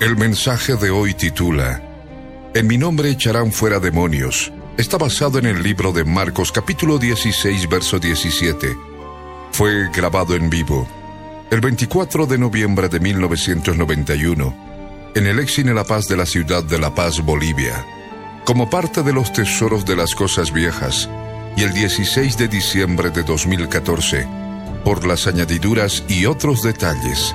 El mensaje de hoy titula En mi nombre echarán fuera demonios. Está basado en el libro de Marcos capítulo 16 verso 17. Fue grabado en vivo el 24 de noviembre de 1991 en el Exine La Paz de la ciudad de La Paz, Bolivia, como parte de los tesoros de las cosas viejas, y el 16 de diciembre de 2014 por las añadiduras y otros detalles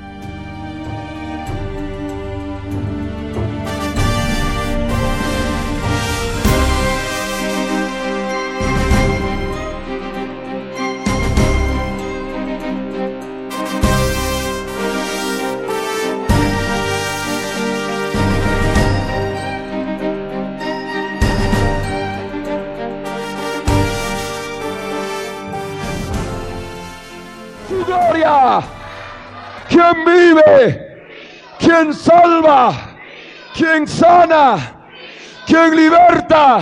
¿Quién liberta?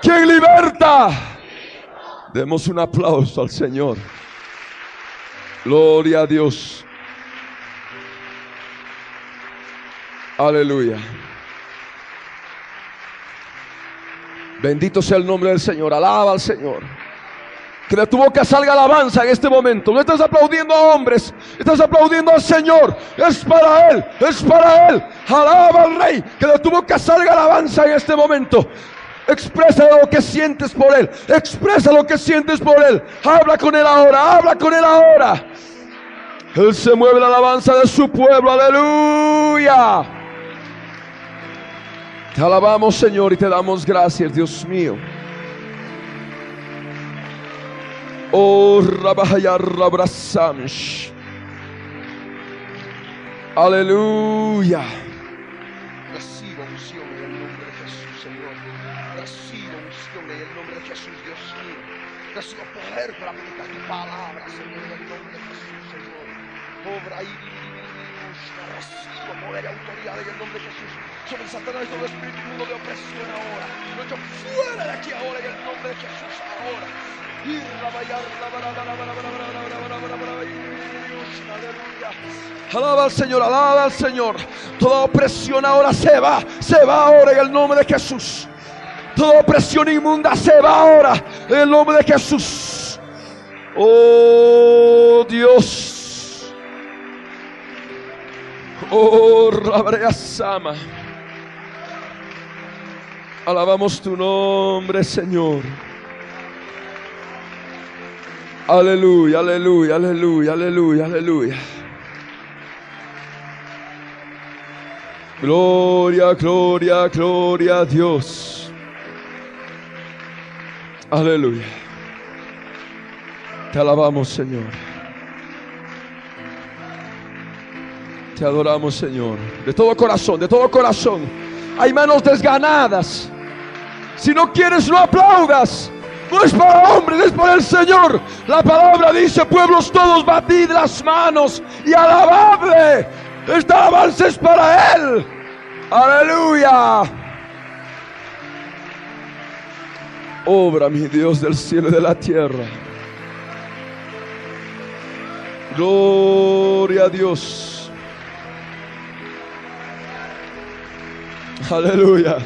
¿Quién liberta? Demos un aplauso al Señor. Gloria a Dios. Aleluya. Bendito sea el nombre del Señor. Alaba al Señor. Que de tu boca salga alabanza en este momento. No estás aplaudiendo a hombres, estás aplaudiendo al Señor. Es para Él, es para Él. Alaba al Rey. Que de tu boca salga alabanza en este momento. Expresa lo que sientes por Él. Expresa lo que sientes por Él. Habla con Él ahora, habla con Él ahora. Él se mueve la alabanza de su pueblo. Aleluya. Te alabamos, Señor, y te damos gracias, Dios mío. Oh, Rabahaya Rabrasamish. Aleluya. Reciba unción en el nombre de Jesús, Señor. Reciba unción en el nombre de Jesús, Dios mío. Reciba poder para aplicar tu palabra, Señor, en el nombre de Jesús, Señor. Obra y reciba poder y autoridad en el nombre de Jesús. Sobre Satanás y todo espíritu inmundo de opresión ahora. Lo fuera de aquí ahora en el nombre de Jesús ahora. Alaba al Señor, alaba al Señor. Toda opresión ahora se va, se va ahora en el nombre de Jesús. Toda opresión inmunda se va ahora en el nombre de Jesús. Oh Dios. Oh Rabrea Sama. Alabamos tu nombre, Señor. Aleluya, aleluya, aleluya, aleluya, aleluya. Gloria, gloria, gloria a Dios. Aleluya. Te alabamos, Señor. Te adoramos, Señor. De todo corazón, de todo corazón. Hay manos desganadas. Si no quieres, no aplaudas. No es para hombres, es para el Señor. La palabra dice, pueblos todos, batid las manos y alabadle. Esta alabanza es para Él. Aleluya. Obra, mi Dios del cielo y de la tierra. Gloria a Dios. Aleluya.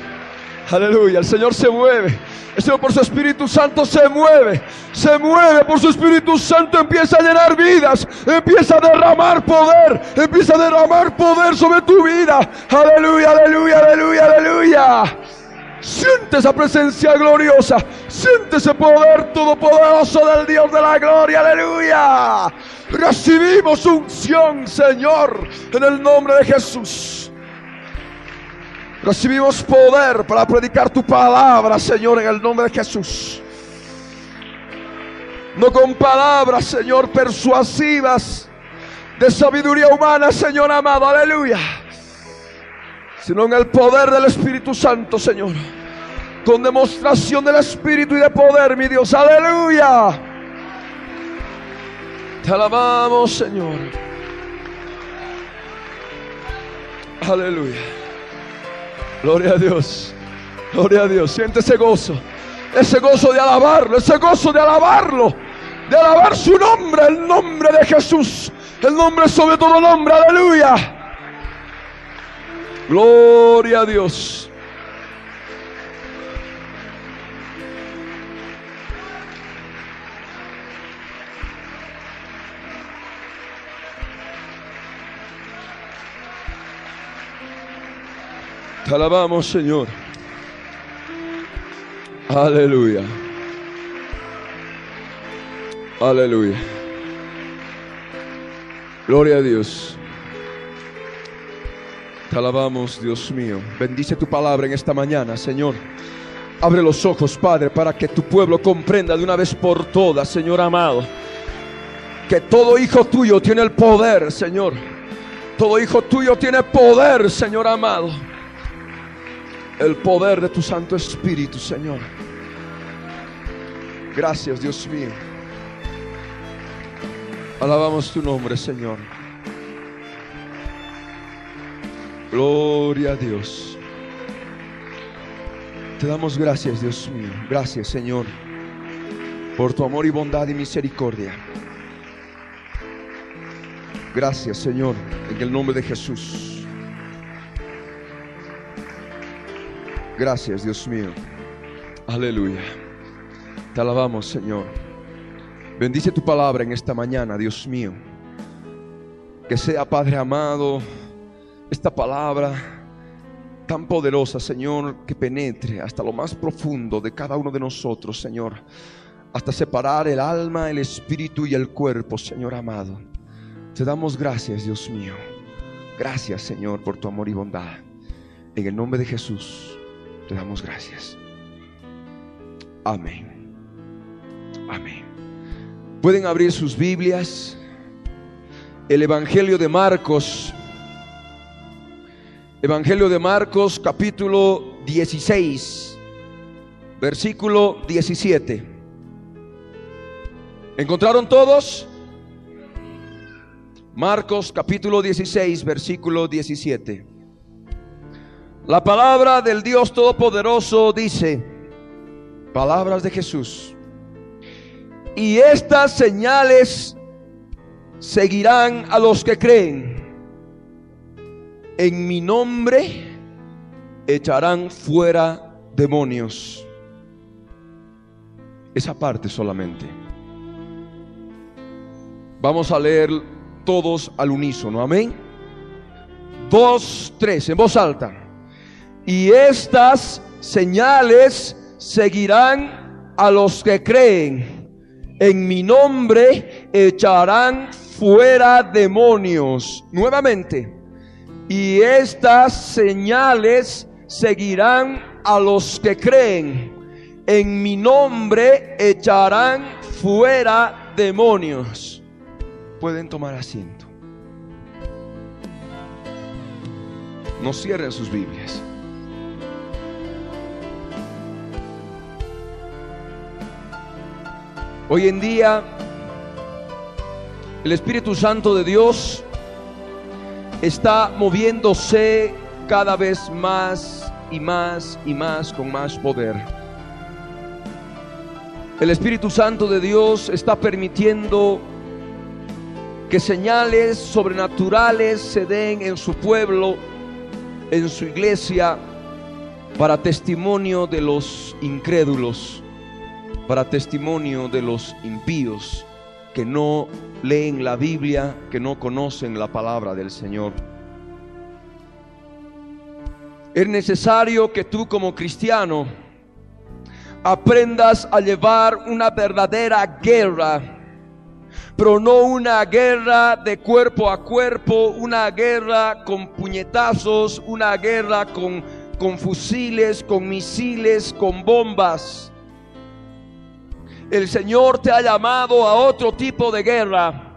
Aleluya. El Señor se mueve. El Señor por su Espíritu Santo se mueve. Se mueve por su Espíritu Santo. Empieza a llenar vidas. Empieza a derramar poder. Empieza a derramar poder sobre tu vida. Aleluya, aleluya, aleluya, aleluya. Siente esa presencia gloriosa. Siente ese poder todopoderoso del Dios de la gloria. Aleluya. Recibimos unción, Señor, en el nombre de Jesús. Recibimos poder para predicar tu palabra, Señor, en el nombre de Jesús. No con palabras, Señor, persuasivas de sabiduría humana, Señor amado, aleluya. Sino en el poder del Espíritu Santo, Señor. Con demostración del Espíritu y de poder, mi Dios, aleluya. Te alabamos, Señor. Aleluya. Gloria a Dios. Gloria a Dios. Siente ese gozo. Ese gozo de alabarlo. Ese gozo de alabarlo. De alabar su nombre. El nombre de Jesús. El nombre sobre todo nombre. Aleluya. Gloria a Dios. Te alabamos, Señor. Aleluya. Aleluya. Gloria a Dios. Te alabamos, Dios mío. Bendice tu palabra en esta mañana, Señor. Abre los ojos, Padre, para que tu pueblo comprenda de una vez por todas, Señor amado, que todo hijo tuyo tiene el poder, Señor. Todo hijo tuyo tiene poder, Señor amado el poder de tu Santo Espíritu, Señor. Gracias, Dios mío. Alabamos tu nombre, Señor. Gloria a Dios. Te damos gracias, Dios mío. Gracias, Señor, por tu amor y bondad y misericordia. Gracias, Señor, en el nombre de Jesús. Gracias, Dios mío. Aleluya. Te alabamos, Señor. Bendice tu palabra en esta mañana, Dios mío. Que sea, Padre amado, esta palabra tan poderosa, Señor, que penetre hasta lo más profundo de cada uno de nosotros, Señor. Hasta separar el alma, el espíritu y el cuerpo, Señor amado. Te damos gracias, Dios mío. Gracias, Señor, por tu amor y bondad. En el nombre de Jesús. Te damos gracias. Amén. Amén. Pueden abrir sus Biblias. El Evangelio de Marcos. Evangelio de Marcos capítulo 16. Versículo 17. ¿Encontraron todos? Marcos capítulo 16, versículo 17. La palabra del Dios Todopoderoso dice, palabras de Jesús, y estas señales seguirán a los que creen. En mi nombre echarán fuera demonios. Esa parte solamente. Vamos a leer todos al unísono. Amén. Dos, tres, en voz alta. Y estas señales seguirán a los que creen. En mi nombre echarán fuera demonios. Nuevamente. Y estas señales seguirán a los que creen. En mi nombre echarán fuera demonios. Pueden tomar asiento. No cierren sus Biblias. Hoy en día el Espíritu Santo de Dios está moviéndose cada vez más y más y más con más poder. El Espíritu Santo de Dios está permitiendo que señales sobrenaturales se den en su pueblo, en su iglesia, para testimonio de los incrédulos para testimonio de los impíos que no leen la Biblia, que no conocen la palabra del Señor. Es necesario que tú como cristiano aprendas a llevar una verdadera guerra, pero no una guerra de cuerpo a cuerpo, una guerra con puñetazos, una guerra con con fusiles, con misiles, con bombas. El Señor te ha llamado a otro tipo de guerra.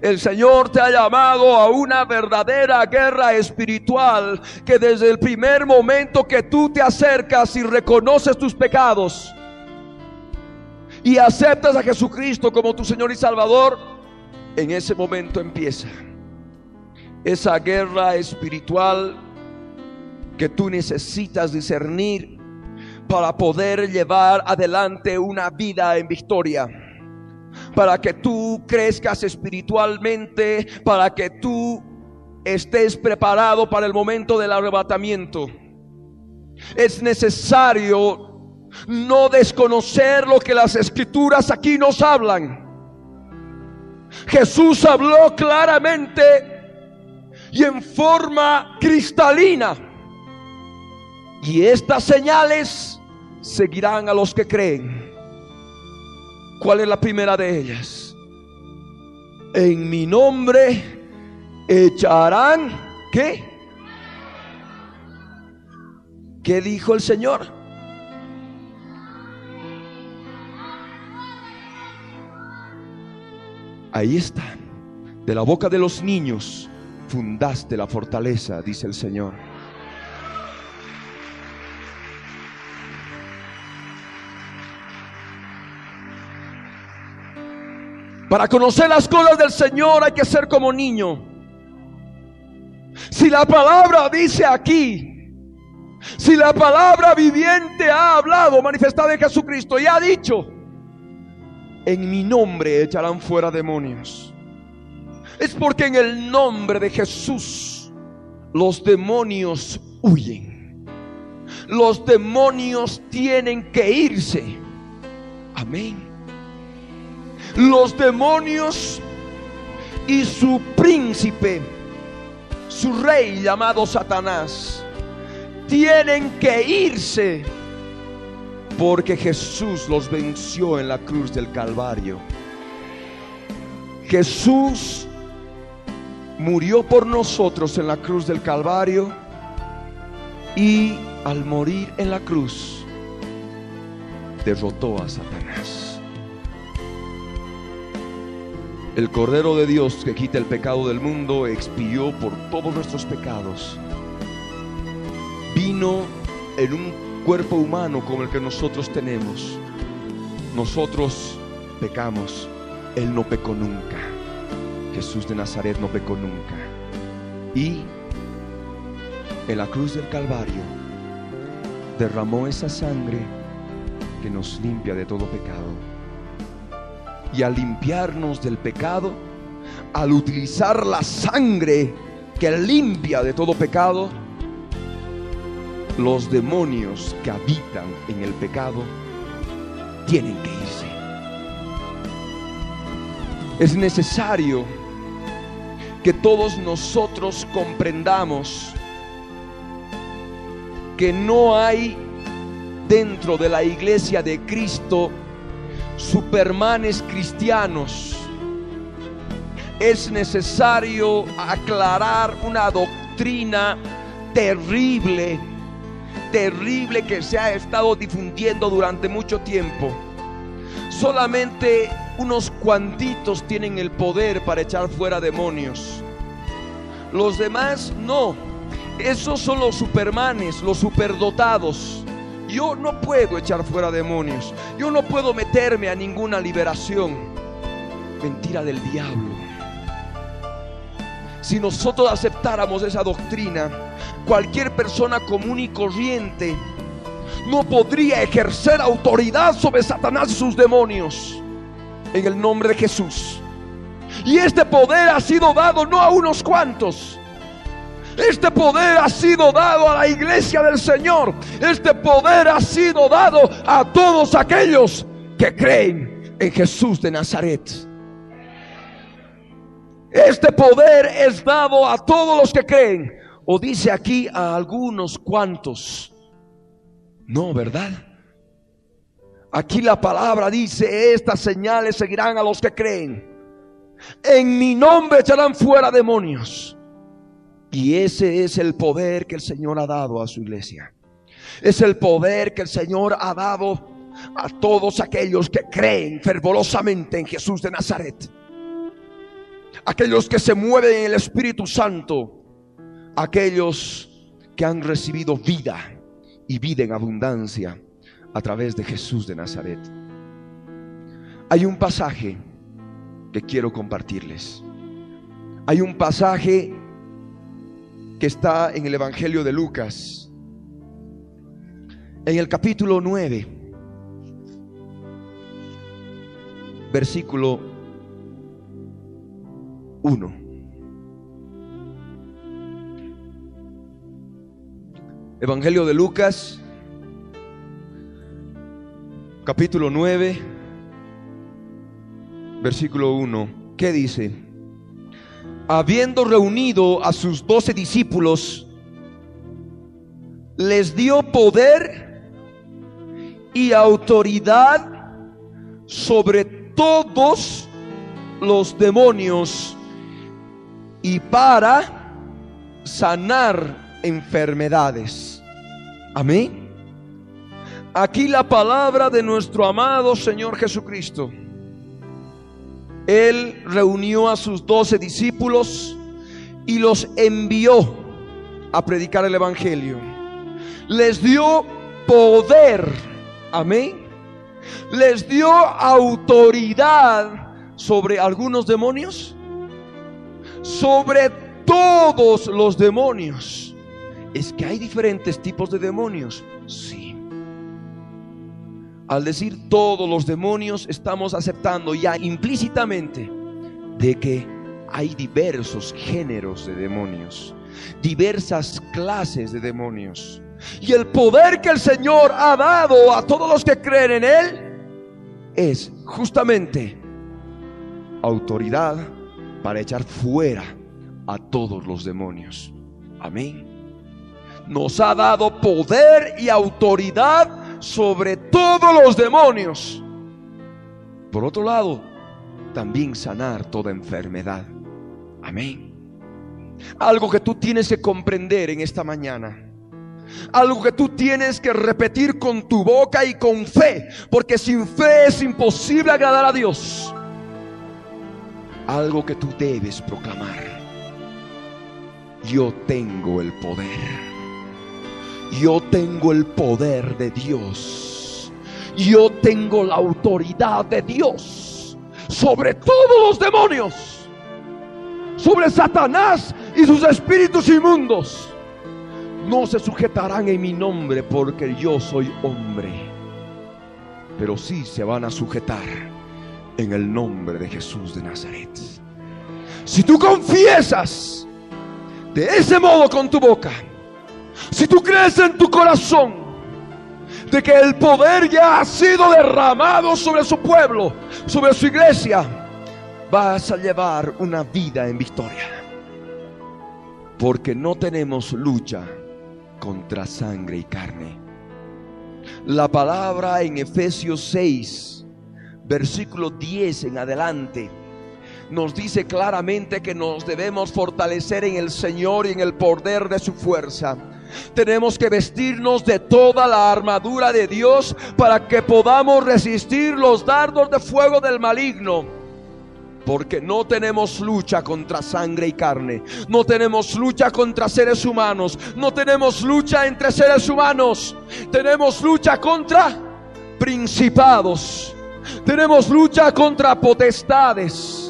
El Señor te ha llamado a una verdadera guerra espiritual que desde el primer momento que tú te acercas y reconoces tus pecados y aceptas a Jesucristo como tu Señor y Salvador, en ese momento empieza esa guerra espiritual que tú necesitas discernir para poder llevar adelante una vida en victoria. Para que tú crezcas espiritualmente, para que tú estés preparado para el momento del arrebatamiento. Es necesario no desconocer lo que las escrituras aquí nos hablan. Jesús habló claramente y en forma cristalina y estas señales seguirán a los que creen. ¿Cuál es la primera de ellas? En mi nombre echarán, ¿qué? ¿Qué dijo el Señor? Ahí está. De la boca de los niños fundaste la fortaleza, dice el Señor. Para conocer las cosas del Señor hay que ser como niño. Si la palabra dice aquí, si la palabra viviente ha hablado, manifestada en Jesucristo y ha dicho, en mi nombre echarán fuera demonios. Es porque en el nombre de Jesús los demonios huyen. Los demonios tienen que irse. Amén los demonios y su príncipe, su rey llamado Satanás, tienen que irse porque Jesús los venció en la cruz del Calvario. Jesús murió por nosotros en la cruz del Calvario y al morir en la cruz derrotó a Satanás. El Cordero de Dios que quita el pecado del mundo expió por todos nuestros pecados. Vino en un cuerpo humano como el que nosotros tenemos. Nosotros pecamos. Él no pecó nunca. Jesús de Nazaret no pecó nunca. Y en la cruz del Calvario derramó esa sangre que nos limpia de todo pecado y al limpiarnos del pecado, al utilizar la sangre que limpia de todo pecado, los demonios que habitan en el pecado tienen que irse. Es necesario que todos nosotros comprendamos que no hay dentro de la iglesia de Cristo supermanes cristianos, es necesario aclarar una doctrina terrible, terrible que se ha estado difundiendo durante mucho tiempo. Solamente unos cuantitos tienen el poder para echar fuera demonios. Los demás no. Esos son los supermanes, los superdotados. Yo no puedo echar fuera demonios. Yo no puedo meterme a ninguna liberación. Mentira del diablo. Si nosotros aceptáramos esa doctrina, cualquier persona común y corriente no podría ejercer autoridad sobre Satanás y sus demonios. En el nombre de Jesús. Y este poder ha sido dado no a unos cuantos, este poder ha sido dado a la iglesia del Señor. Este poder ha sido dado a todos aquellos que creen en Jesús de Nazaret. Este poder es dado a todos los que creen. O dice aquí a algunos cuantos. No, ¿verdad? Aquí la palabra dice, estas señales seguirán a los que creen. En mi nombre echarán fuera demonios. Y ese es el poder que el Señor ha dado a su iglesia. Es el poder que el Señor ha dado a todos aquellos que creen fervorosamente en Jesús de Nazaret. Aquellos que se mueven en el Espíritu Santo. Aquellos que han recibido vida y vida en abundancia a través de Jesús de Nazaret. Hay un pasaje que quiero compartirles. Hay un pasaje que está en el Evangelio de Lucas, en el capítulo 9, versículo 1. Evangelio de Lucas, capítulo 9, versículo 1. ¿Qué dice? Habiendo reunido a sus doce discípulos, les dio poder y autoridad sobre todos los demonios y para sanar enfermedades. Amén. Aquí la palabra de nuestro amado Señor Jesucristo. Él reunió a sus doce discípulos y los envió a predicar el Evangelio. Les dio poder. Amén. Les dio autoridad sobre algunos demonios. Sobre todos los demonios. Es que hay diferentes tipos de demonios. Sí. Al decir todos los demonios, estamos aceptando ya implícitamente de que hay diversos géneros de demonios, diversas clases de demonios. Y el poder que el Señor ha dado a todos los que creen en Él es justamente autoridad para echar fuera a todos los demonios. Amén. Nos ha dado poder y autoridad sobre todos los demonios. Por otro lado, también sanar toda enfermedad. Amén. Algo que tú tienes que comprender en esta mañana. Algo que tú tienes que repetir con tu boca y con fe. Porque sin fe es imposible agradar a Dios. Algo que tú debes proclamar. Yo tengo el poder yo tengo el poder de Dios. Yo tengo la autoridad de Dios sobre todos los demonios. Sobre Satanás y sus espíritus inmundos. No se sujetarán en mi nombre porque yo soy hombre. Pero sí se van a sujetar en el nombre de Jesús de Nazaret. Si tú confiesas de ese modo con tu boca, si tú crees en tu corazón de que el poder ya ha sido derramado sobre su pueblo, sobre su iglesia, vas a llevar una vida en victoria. Porque no tenemos lucha contra sangre y carne. La palabra en Efesios 6, versículo 10 en adelante, nos dice claramente que nos debemos fortalecer en el Señor y en el poder de su fuerza tenemos que vestirnos de toda la armadura de Dios para que podamos resistir los dardos de fuego del maligno. Porque no tenemos lucha contra sangre y carne. No tenemos lucha contra seres humanos. No tenemos lucha entre seres humanos. Tenemos lucha contra principados. Tenemos lucha contra potestades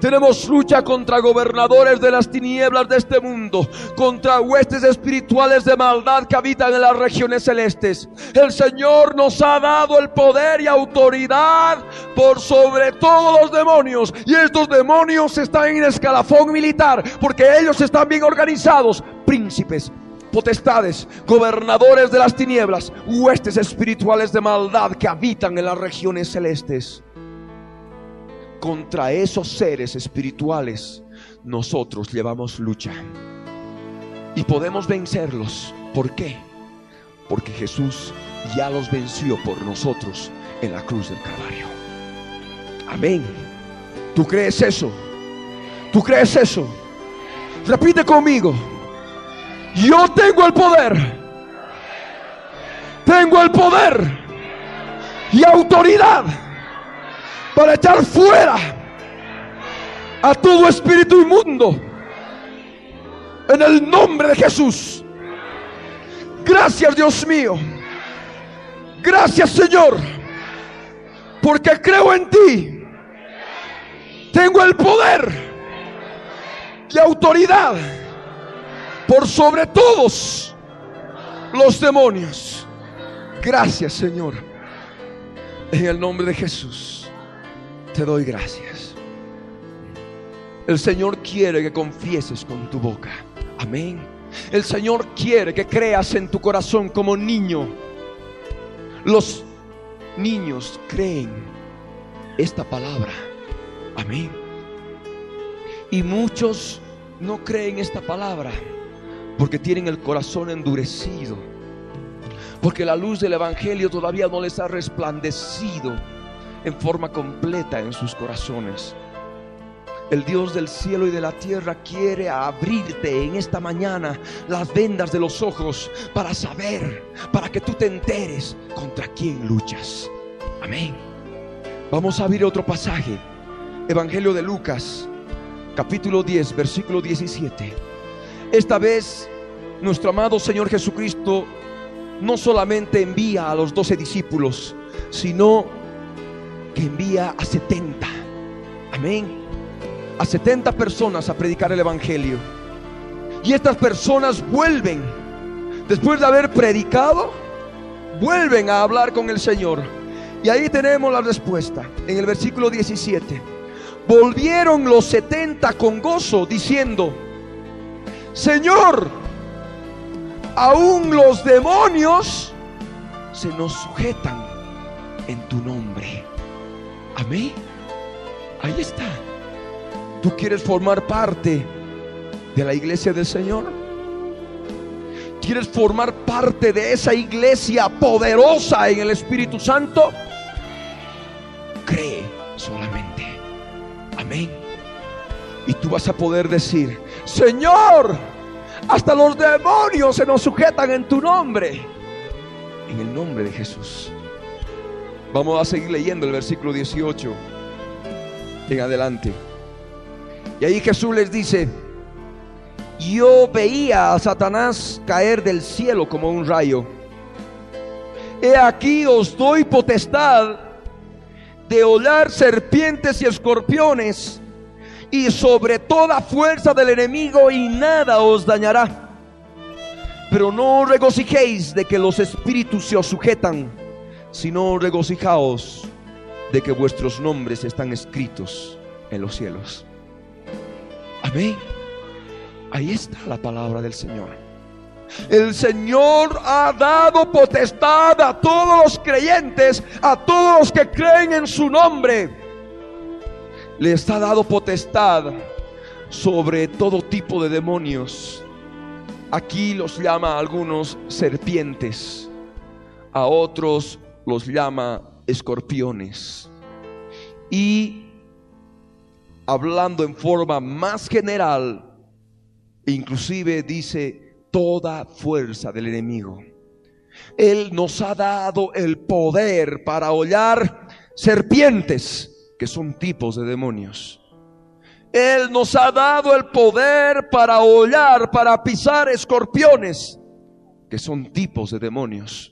tenemos lucha contra gobernadores de las tinieblas de este mundo, contra huestes espirituales de maldad que habitan en las regiones celestes. El Señor nos ha dado el poder y autoridad por sobre todos los demonios. Y estos demonios están en escalafón militar porque ellos están bien organizados. Príncipes, potestades, gobernadores de las tinieblas, huestes espirituales de maldad que habitan en las regiones celestes contra esos seres espirituales nosotros llevamos lucha. Y podemos vencerlos. ¿Por qué? Porque Jesús ya los venció por nosotros en la cruz del Calvario. Amén. ¿Tú crees eso? ¿Tú crees eso? Repite conmigo. Yo tengo el poder. Tengo el poder y autoridad para echar fuera a todo espíritu inmundo en el nombre de Jesús. Gracias Dios mío. Gracias Señor. Porque creo en ti. Tengo el poder y autoridad por sobre todos los demonios. Gracias Señor. En el nombre de Jesús te doy gracias. El Señor quiere que confieses con tu boca. Amén. El Señor quiere que creas en tu corazón como niño. Los niños creen esta palabra. Amén. Y muchos no creen esta palabra porque tienen el corazón endurecido. Porque la luz del Evangelio todavía no les ha resplandecido en forma completa en sus corazones. El Dios del cielo y de la tierra quiere abrirte en esta mañana las vendas de los ojos para saber, para que tú te enteres contra quién luchas. Amén. Vamos a abrir otro pasaje. Evangelio de Lucas, capítulo 10, versículo 17. Esta vez nuestro amado Señor Jesucristo no solamente envía a los doce discípulos, sino que envía a 70. Amén a 70 personas a predicar el Evangelio. Y estas personas vuelven, después de haber predicado, vuelven a hablar con el Señor. Y ahí tenemos la respuesta, en el versículo 17. Volvieron los 70 con gozo, diciendo, Señor, aún los demonios se nos sujetan en tu nombre. Amén. Ahí está. ¿Tú quieres formar parte de la iglesia del Señor? ¿Quieres formar parte de esa iglesia poderosa en el Espíritu Santo? Cree solamente. Amén. Y tú vas a poder decir, Señor, hasta los demonios se nos sujetan en tu nombre. En el nombre de Jesús. Vamos a seguir leyendo el versículo 18 en adelante. Y ahí Jesús les dice, yo veía a Satanás caer del cielo como un rayo. He aquí os doy potestad de hollar serpientes y escorpiones y sobre toda fuerza del enemigo y nada os dañará. Pero no regocijéis de que los espíritus se os sujetan, sino regocijaos de que vuestros nombres están escritos en los cielos. Amén. Ahí está la palabra del Señor. El Señor ha dado potestad a todos los creyentes, a todos los que creen en su nombre. Les ha dado potestad sobre todo tipo de demonios. Aquí los llama a algunos serpientes, a otros los llama escorpiones. Y hablando en forma más general, inclusive dice toda fuerza del enemigo. Él nos ha dado el poder para hollar serpientes, que son tipos de demonios. Él nos ha dado el poder para hollar, para pisar escorpiones, que son tipos de demonios.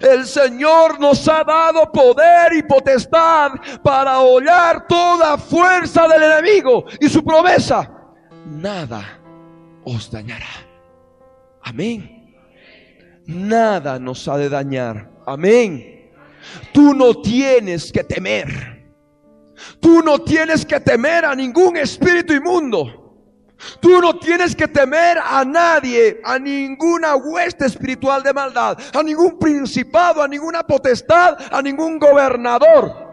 El Señor nos ha dado poder y potestad para hollar toda fuerza del enemigo y su promesa. Nada os dañará. Amén. Nada nos ha de dañar. Amén. Tú no tienes que temer. Tú no tienes que temer a ningún espíritu inmundo. Tú no tienes que temer a nadie, a ninguna hueste espiritual de maldad, a ningún principado, a ninguna potestad, a ningún gobernador.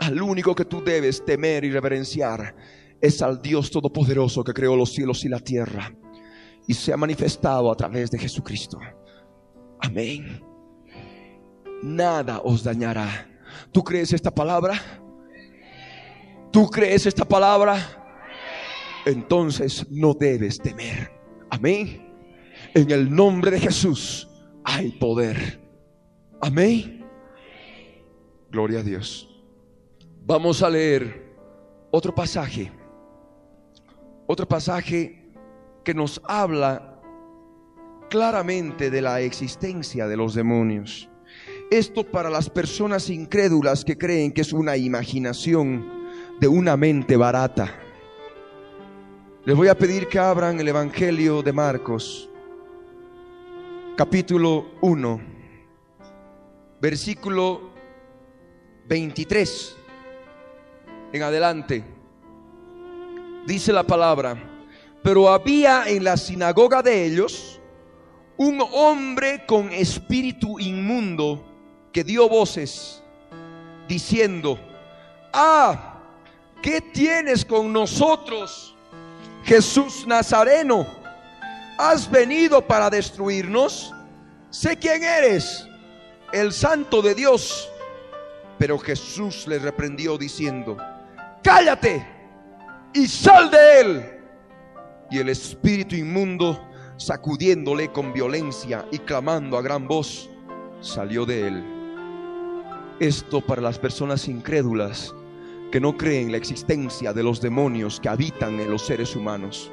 Al único que tú debes temer y reverenciar es al Dios Todopoderoso que creó los cielos y la tierra y se ha manifestado a través de Jesucristo. Amén. Nada os dañará. ¿Tú crees esta palabra? ¿Tú crees esta palabra? Entonces no debes temer. Amén. En el nombre de Jesús hay poder. Amén. Gloria a Dios. Vamos a leer otro pasaje. Otro pasaje que nos habla claramente de la existencia de los demonios. Esto para las personas incrédulas que creen que es una imaginación de una mente barata. Les voy a pedir que abran el Evangelio de Marcos, capítulo 1, versículo 23 en adelante. Dice la palabra, pero había en la sinagoga de ellos un hombre con espíritu inmundo que dio voces diciendo, ah, ¿qué tienes con nosotros, Jesús Nazareno? ¿Has venido para destruirnos? Sé quién eres, el santo de Dios. Pero Jesús le reprendió diciendo, cállate y sal de él. Y el espíritu inmundo, sacudiéndole con violencia y clamando a gran voz, salió de él. Esto para las personas incrédulas que no creen la existencia de los demonios que habitan en los seres humanos.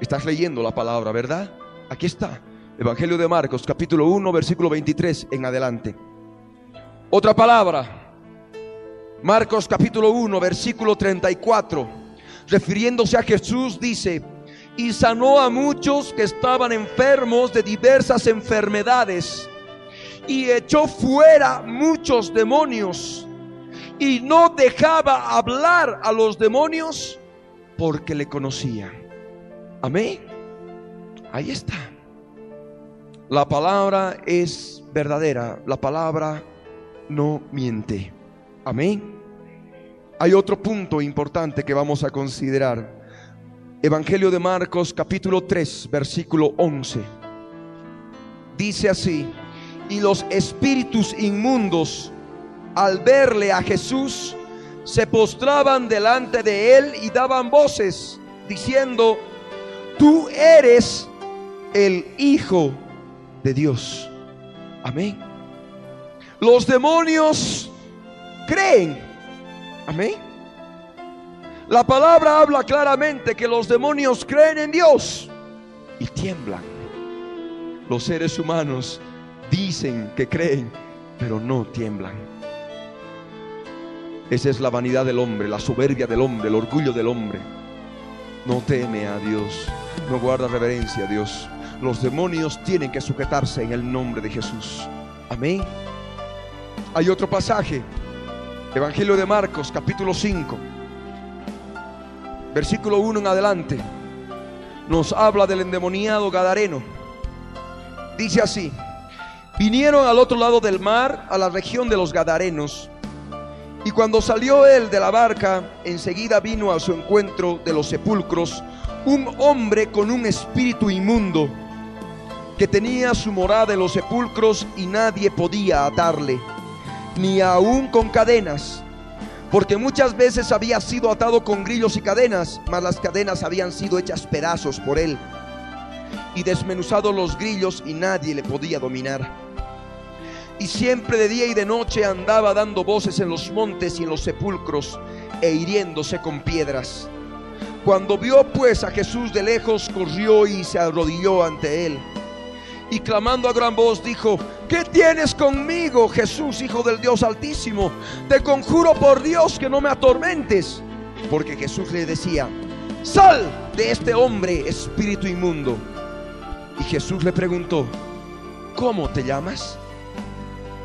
Estás leyendo la palabra, ¿verdad? Aquí está, Evangelio de Marcos, capítulo 1, versículo 23 en adelante. Otra palabra, Marcos capítulo 1, versículo 34, refiriéndose a Jesús, dice, y sanó a muchos que estaban enfermos de diversas enfermedades, y echó fuera muchos demonios, y no dejaba hablar a los demonios porque le conocían. Amén. Ahí está. La palabra es verdadera, la palabra no miente. Amén. Hay otro punto importante que vamos a considerar. Evangelio de Marcos capítulo 3 versículo 11. Dice así, y los espíritus inmundos al verle a Jesús se postraban delante de él y daban voces diciendo, tú eres el Hijo de Dios. Amén. Los demonios creen. Amén. La palabra habla claramente que los demonios creen en Dios y tiemblan. Los seres humanos dicen que creen, pero no tiemblan. Esa es la vanidad del hombre, la soberbia del hombre, el orgullo del hombre. No teme a Dios, no guarda reverencia a Dios. Los demonios tienen que sujetarse en el nombre de Jesús. Amén. Hay otro pasaje, Evangelio de Marcos, capítulo 5, versículo 1 en adelante. Nos habla del endemoniado Gadareno. Dice así, vinieron al otro lado del mar, a la región de los Gadarenos. Y cuando salió él de la barca, enseguida vino a su encuentro de los sepulcros un hombre con un espíritu inmundo que tenía su morada en los sepulcros y nadie podía atarle ni aún con cadenas, porque muchas veces había sido atado con grillos y cadenas, mas las cadenas habían sido hechas pedazos por él, y desmenuzados los grillos y nadie le podía dominar. Y siempre de día y de noche andaba dando voces en los montes y en los sepulcros e hiriéndose con piedras. Cuando vio pues a Jesús de lejos, corrió y se arrodilló ante él y clamando a gran voz dijo, ¿qué tienes conmigo, Jesús, Hijo del Dios Altísimo? Te conjuro por Dios que no me atormentes. Porque Jesús le decía, sal de este hombre, espíritu inmundo. Y Jesús le preguntó, ¿cómo te llamas?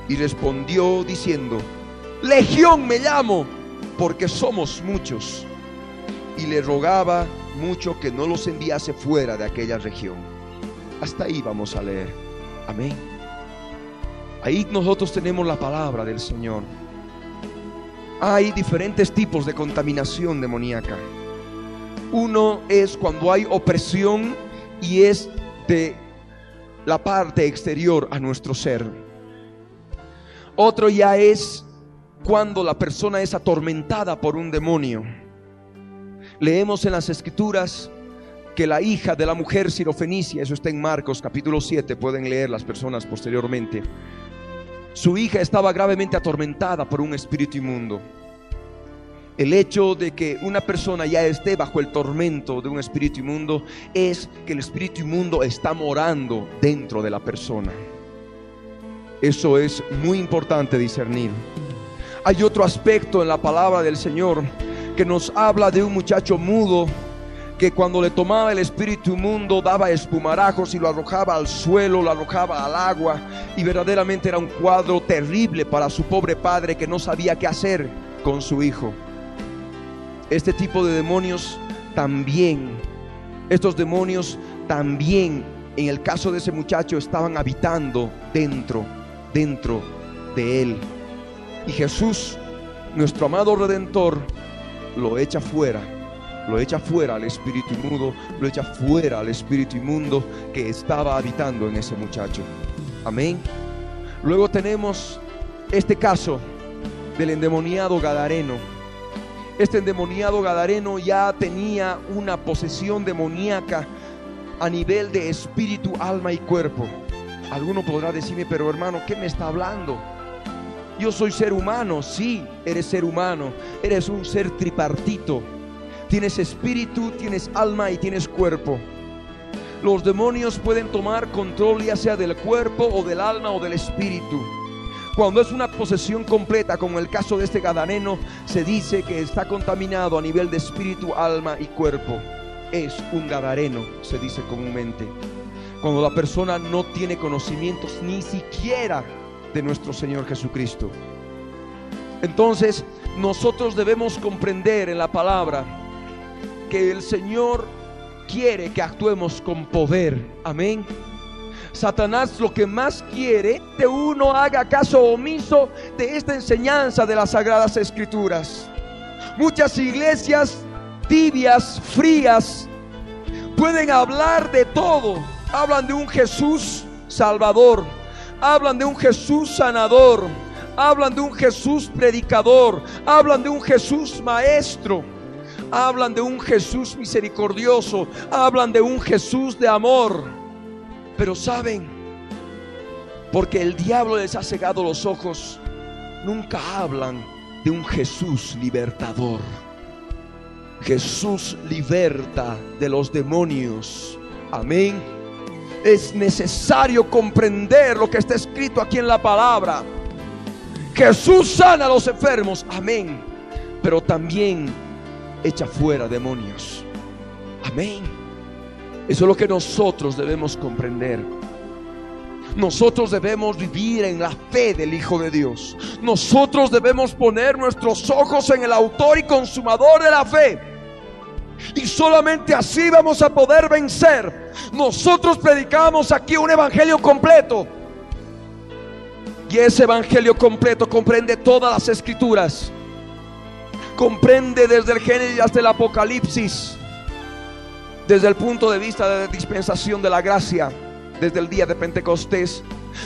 Y respondió diciendo, Legión me llamo, porque somos muchos. Y le rogaba mucho que no los enviase fuera de aquella región. Hasta ahí vamos a leer. Amén. Ahí nosotros tenemos la palabra del Señor. Hay diferentes tipos de contaminación demoníaca. Uno es cuando hay opresión y es de la parte exterior a nuestro ser. Otro ya es cuando la persona es atormentada por un demonio. Leemos en las escrituras que la hija de la mujer sirofenicia, eso está en Marcos capítulo 7, pueden leer las personas posteriormente. Su hija estaba gravemente atormentada por un espíritu inmundo. El hecho de que una persona ya esté bajo el tormento de un espíritu inmundo es que el espíritu inmundo está morando dentro de la persona. Eso es muy importante discernir. Hay otro aspecto en la palabra del Señor que nos habla de un muchacho mudo que cuando le tomaba el espíritu inmundo daba espumarajos y lo arrojaba al suelo, lo arrojaba al agua y verdaderamente era un cuadro terrible para su pobre padre que no sabía qué hacer con su hijo. Este tipo de demonios también, estos demonios también, en el caso de ese muchacho, estaban habitando dentro, dentro de él. Y Jesús, nuestro amado redentor, lo echa fuera, lo echa fuera al espíritu inmundo, lo echa fuera al espíritu inmundo que estaba habitando en ese muchacho. Amén. Luego tenemos este caso del endemoniado Gadareno este endemoniado Gadareno ya tenía una posesión demoníaca a nivel de espíritu, alma y cuerpo. Alguno podrá decirme, pero hermano, ¿qué me está hablando? Yo soy ser humano, sí, eres ser humano, eres un ser tripartito. Tienes espíritu, tienes alma y tienes cuerpo. Los demonios pueden tomar control ya sea del cuerpo o del alma o del espíritu. Cuando es una posesión completa, como el caso de este gadareno, se dice que está contaminado a nivel de espíritu, alma y cuerpo. Es un gadareno, se dice comúnmente. Cuando la persona no tiene conocimientos ni siquiera de nuestro Señor Jesucristo. Entonces, nosotros debemos comprender en la palabra que el Señor quiere que actuemos con poder. Amén Satanás lo que más quiere que uno haga caso omiso de esta enseñanza de las sagradas escrituras. Muchas iglesias tibias, frías, pueden hablar de todo. Hablan de un Jesús salvador, hablan de un Jesús sanador, hablan de un Jesús predicador, hablan de un Jesús maestro, hablan de un Jesús misericordioso, hablan de un Jesús de amor. Pero saben, porque el diablo les ha cegado los ojos, nunca hablan de un Jesús libertador. Jesús liberta de los demonios. Amén. Es necesario comprender lo que está escrito aquí en la palabra. Jesús sana a los enfermos. Amén. Pero también echa fuera demonios. Amén. Eso es lo que nosotros debemos comprender. Nosotros debemos vivir en la fe del Hijo de Dios. Nosotros debemos poner nuestros ojos en el autor y consumador de la fe. Y solamente así vamos a poder vencer. Nosotros predicamos aquí un evangelio completo. Y ese evangelio completo comprende todas las escrituras. Comprende desde el Génesis hasta el Apocalipsis desde el punto de vista de dispensación de la gracia, desde el día de Pentecostés.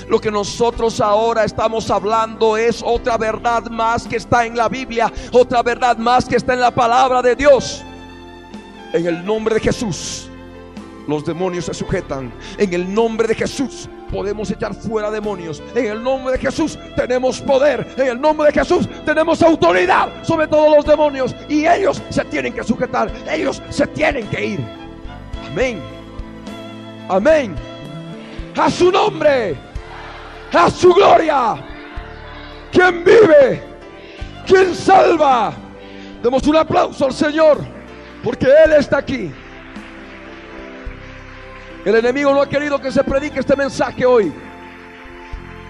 Lo que nosotros ahora estamos hablando es otra verdad más que está en la Biblia, otra verdad más que está en la palabra de Dios. En el nombre de Jesús, los demonios se sujetan. En el nombre de Jesús podemos echar fuera demonios. En el nombre de Jesús tenemos poder. En el nombre de Jesús tenemos autoridad sobre todos los demonios. Y ellos se tienen que sujetar. Ellos se tienen que ir. Amén. Amén. A su nombre. A su gloria. Quien vive. Quien salva. Demos un aplauso al Señor. Porque Él está aquí. El enemigo no ha querido que se predique este mensaje hoy.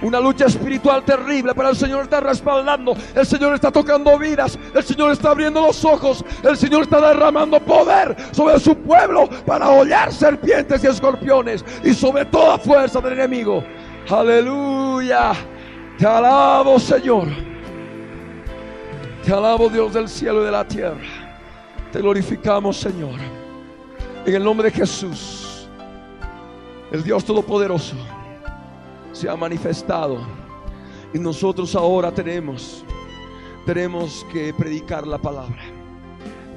Una lucha espiritual terrible, pero el Señor está respaldando, el Señor está tocando vidas, el Señor está abriendo los ojos, el Señor está derramando poder sobre su pueblo para hollar serpientes y escorpiones y sobre toda fuerza del enemigo. Aleluya. Te alabo, Señor. Te alabo, Dios del cielo y de la tierra. Te glorificamos, Señor. En el nombre de Jesús, el Dios Todopoderoso se ha manifestado. Y nosotros ahora tenemos, tenemos que predicar la palabra.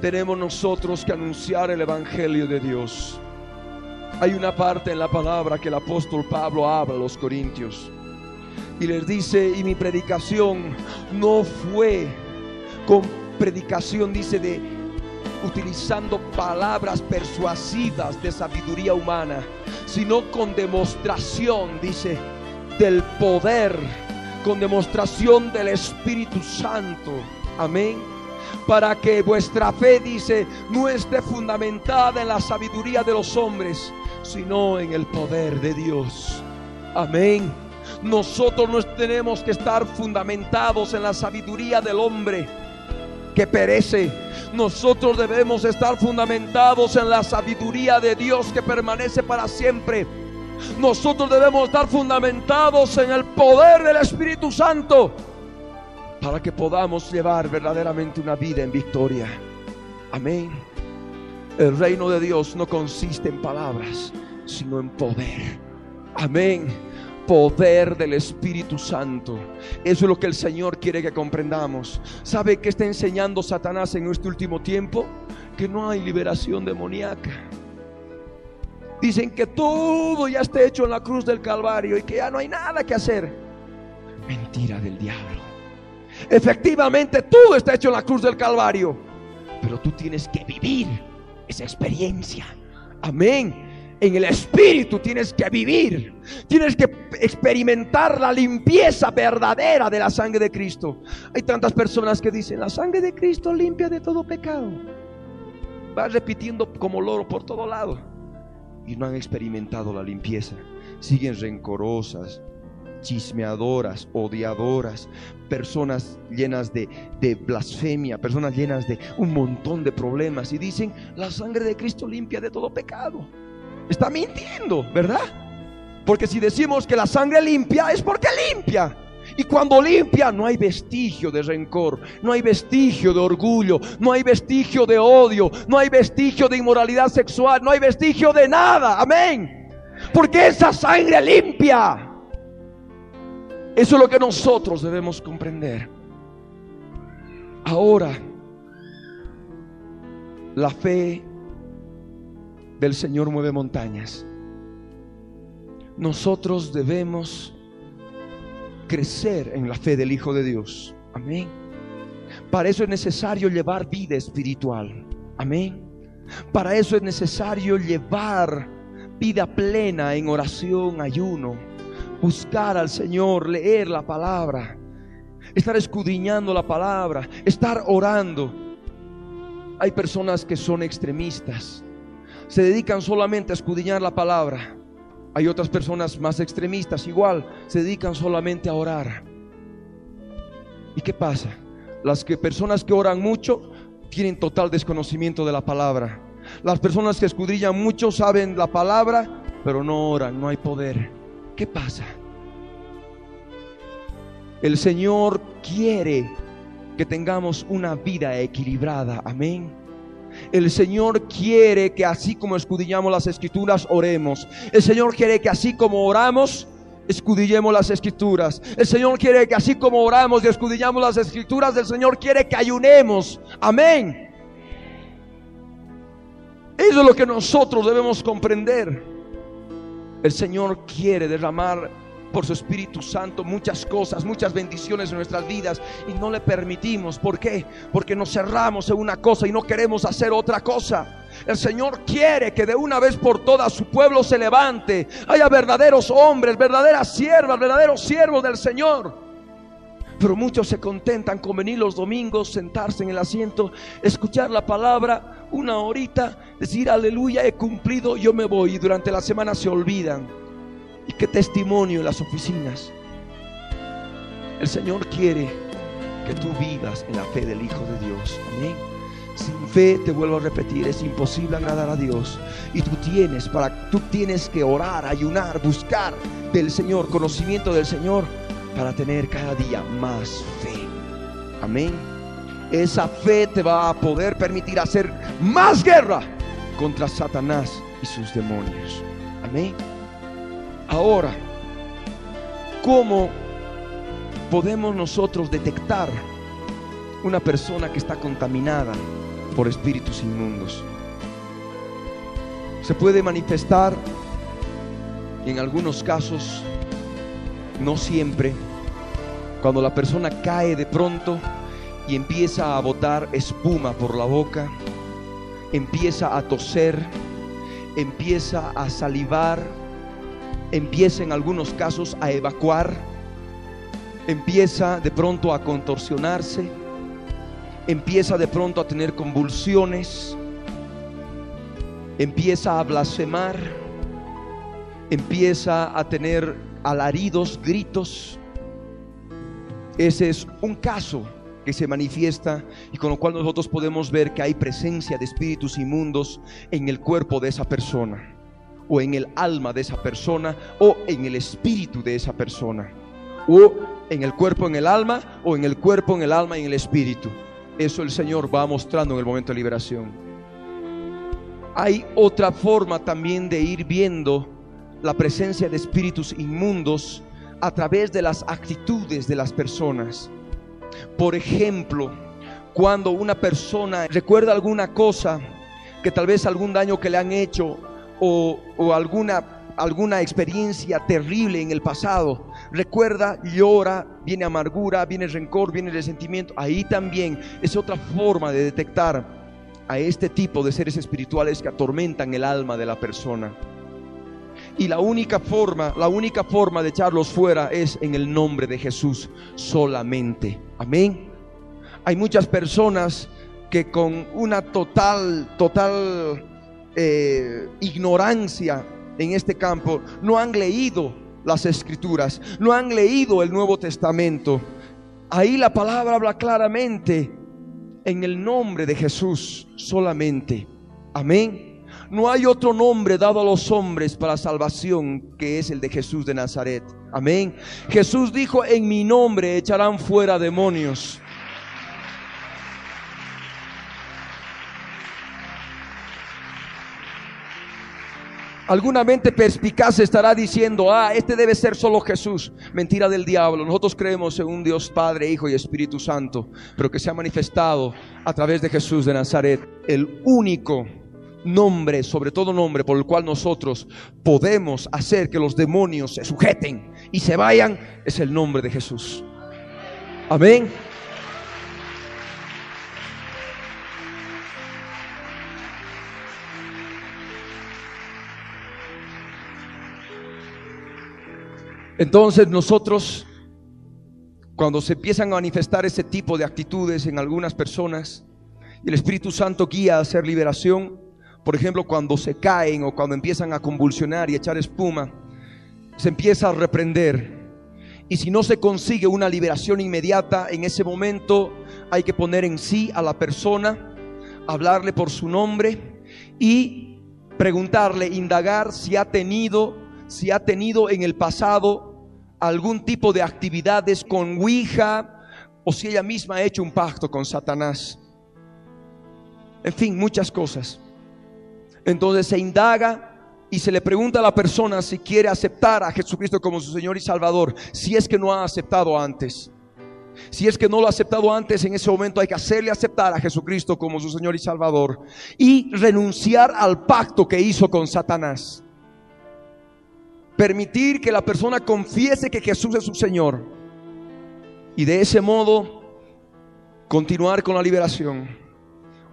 tenemos nosotros que anunciar el Evangelio de Dios. Hay una parte en la palabra que el apóstol Pablo habla a los corintios y les dice, y mi predicación no fue con predicación, dice, de utilizando palabras persuasivas de sabiduría humana, sino con demostración, dice, del poder, con demostración del Espíritu Santo. Amén. Para que vuestra fe, dice, no esté fundamentada en la sabiduría de los hombres, sino en el poder de Dios. Amén. Nosotros no tenemos que estar fundamentados en la sabiduría del hombre que perece. Nosotros debemos estar fundamentados en la sabiduría de Dios que permanece para siempre. Nosotros debemos estar fundamentados en el poder del Espíritu Santo para que podamos llevar verdaderamente una vida en victoria. Amén. El reino de Dios no consiste en palabras, sino en poder. Amén. Poder del Espíritu Santo. Eso es lo que el Señor quiere que comprendamos. ¿Sabe qué está enseñando Satanás en este último tiempo? Que no hay liberación demoníaca. Dicen que todo ya está hecho en la cruz del Calvario y que ya no hay nada que hacer. Mentira del diablo. Efectivamente, todo está hecho en la cruz del Calvario. Pero tú tienes que vivir esa experiencia. Amén. En el Espíritu tienes que vivir. Tienes que experimentar la limpieza verdadera de la sangre de Cristo. Hay tantas personas que dicen, la sangre de Cristo limpia de todo pecado. Va repitiendo como loro por todo lado. Y no han experimentado la limpieza. Siguen rencorosas, chismeadoras, odiadoras, personas llenas de, de, blasfemia, personas llenas de un montón de problemas y dicen, la sangre de Cristo limpia de todo pecado. Está mintiendo, ¿verdad? Porque si decimos que la sangre limpia es porque limpia. Y cuando limpia no hay vestigio de rencor, no hay vestigio de orgullo, no hay vestigio de odio, no hay vestigio de inmoralidad sexual, no hay vestigio de nada. Amén. Porque esa sangre limpia. Eso es lo que nosotros debemos comprender. Ahora, la fe del Señor mueve montañas. Nosotros debemos crecer en la fe del Hijo de Dios. Amén. Para eso es necesario llevar vida espiritual. Amén. Para eso es necesario llevar vida plena en oración, ayuno, buscar al Señor, leer la palabra, estar escudriñando la palabra, estar orando. Hay personas que son extremistas, se dedican solamente a escudriñar la palabra. Hay otras personas más extremistas, igual, se dedican solamente a orar. ¿Y qué pasa? Las personas que oran mucho tienen total desconocimiento de la palabra. Las personas que escudrillan mucho saben la palabra, pero no oran, no hay poder. ¿Qué pasa? El Señor quiere que tengamos una vida equilibrada. Amén. El Señor quiere que así como escudillamos las escrituras, oremos. El Señor quiere que así como oramos, escudillemos las escrituras. El Señor quiere que así como oramos y escudillamos las escrituras, el Señor quiere que ayunemos. Amén. Eso es lo que nosotros debemos comprender. El Señor quiere derramar por su Espíritu Santo muchas cosas, muchas bendiciones en nuestras vidas y no le permitimos. ¿Por qué? Porque nos cerramos en una cosa y no queremos hacer otra cosa. El Señor quiere que de una vez por todas su pueblo se levante, haya verdaderos hombres, verdaderas siervas, verdaderos siervos del Señor. Pero muchos se contentan con venir los domingos, sentarse en el asiento, escuchar la palabra una horita, decir aleluya, he cumplido, yo me voy y durante la semana se olvidan. Y qué testimonio en las oficinas. El Señor quiere que tú vivas en la fe del Hijo de Dios. Amén. Sin fe, te vuelvo a repetir, es imposible agradar a Dios. Y tú tienes, para, tú tienes que orar, ayunar, buscar del Señor, conocimiento del Señor, para tener cada día más fe. Amén. Esa fe te va a poder permitir hacer más guerra contra Satanás y sus demonios. Amén. Ahora, ¿cómo podemos nosotros detectar una persona que está contaminada por espíritus inmundos. Se puede manifestar en algunos casos, no siempre, cuando la persona cae de pronto y empieza a botar espuma por la boca, empieza a toser, empieza a salivar, empieza en algunos casos a evacuar, empieza de pronto a contorsionarse, empieza de pronto a tener convulsiones, empieza a blasfemar, empieza a tener alaridos, gritos. Ese es un caso que se manifiesta y con lo cual nosotros podemos ver que hay presencia de espíritus inmundos en el cuerpo de esa persona o en el alma de esa persona o en el espíritu de esa persona o en el cuerpo, en el alma o en el cuerpo, en el alma y en el espíritu. Eso el Señor va mostrando en el momento de liberación. Hay otra forma también de ir viendo la presencia de espíritus inmundos a través de las actitudes de las personas. Por ejemplo, cuando una persona recuerda alguna cosa que tal vez algún daño que le han hecho o, alguna, alguna experiencia terrible en el pasado, recuerda, llora, viene amargura, viene rencor, viene resentimiento. Ahí también es otra forma de detectar a este tipo de seres espirituales que atormentan el alma de la persona. Y la única forma, la única forma de echarlos fuera es en el nombre de Jesús solamente. Amén. Hay muchas personas que con una total, total eh, ignorancia en este campo no han leído las escrituras, no han leído el Nuevo Testamento. Ahí la palabra habla claramente en el nombre de Jesús solamente. Amén. No hay otro nombre dado a los hombres para salvación que es el de Jesús de Nazaret. Amén. Jesús dijo, en mi nombre echarán fuera demonios. Alguna mente perspicaz estará diciendo, ah, este debe ser solo Jesús. Mentira del diablo. Nosotros creemos en un Dios Padre, Hijo y Espíritu Santo, pero que se ha manifestado a través de Jesús de Nazaret, el único nombre, sobre todo nombre, por el cual nosotros podemos hacer que los demonios se sujeten y se vayan, es el nombre de Jesús. Amén. Entonces nosotros, cuando se empiezan a manifestar ese tipo de actitudes en algunas personas, y el Espíritu Santo guía a hacer liberación, por ejemplo, cuando se caen o cuando empiezan a convulsionar y echar espuma, se empieza a reprender. Y si no se consigue una liberación inmediata, en ese momento hay que poner en sí a la persona, hablarle por su nombre y preguntarle, indagar si ha tenido, si ha tenido en el pasado algún tipo de actividades con Ouija o si ella misma ha hecho un pacto con Satanás. En fin, muchas cosas. Entonces se indaga y se le pregunta a la persona si quiere aceptar a Jesucristo como su Señor y Salvador, si es que no ha aceptado antes. Si es que no lo ha aceptado antes, en ese momento hay que hacerle aceptar a Jesucristo como su Señor y Salvador y renunciar al pacto que hizo con Satanás. Permitir que la persona confiese que Jesús es su Señor y de ese modo continuar con la liberación.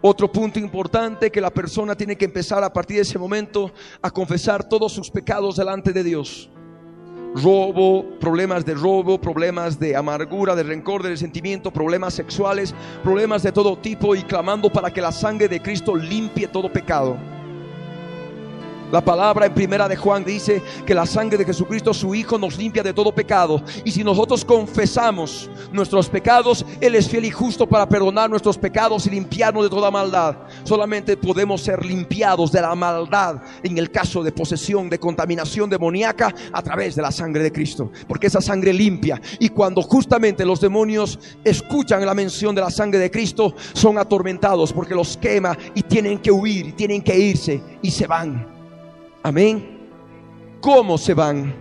Otro punto importante que la persona tiene que empezar a partir de ese momento a confesar todos sus pecados delante de Dios. Robo, problemas de robo, problemas de amargura, de rencor, de resentimiento, problemas sexuales, problemas de todo tipo y clamando para que la sangre de Cristo limpie todo pecado. La palabra en primera de Juan dice que la sangre de Jesucristo, su Hijo, nos limpia de todo pecado. Y si nosotros confesamos nuestros pecados, Él es fiel y justo para perdonar nuestros pecados y limpiarnos de toda maldad. Solamente podemos ser limpiados de la maldad en el caso de posesión, de contaminación demoníaca a través de la sangre de Cristo. Porque esa sangre limpia. Y cuando justamente los demonios escuchan la mención de la sangre de Cristo, son atormentados porque los quema y tienen que huir y tienen que irse y se van. Amén. ¿Cómo se van?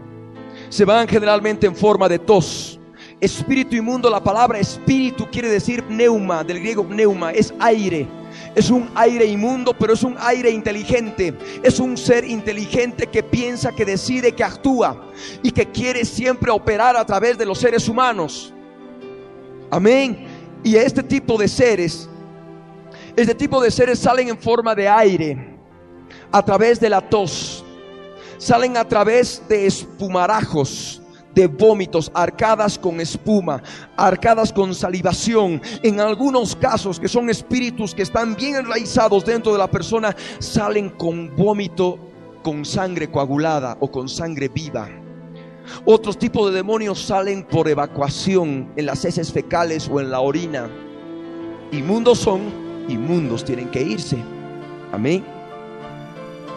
Se van generalmente en forma de tos. Espíritu inmundo, la palabra espíritu quiere decir neuma, del griego neuma, es aire. Es un aire inmundo, pero es un aire inteligente. Es un ser inteligente que piensa, que decide, que actúa y que quiere siempre operar a través de los seres humanos. Amén. Y este tipo de seres, este tipo de seres salen en forma de aire a través de la tos. Salen a través de espumarajos de vómitos, arcadas con espuma, arcadas con salivación. En algunos casos, que son espíritus que están bien enraizados dentro de la persona, salen con vómito con sangre coagulada o con sangre viva. Otros tipos de demonios salen por evacuación en las heces fecales o en la orina. Inmundos son, inmundos tienen que irse. Amén.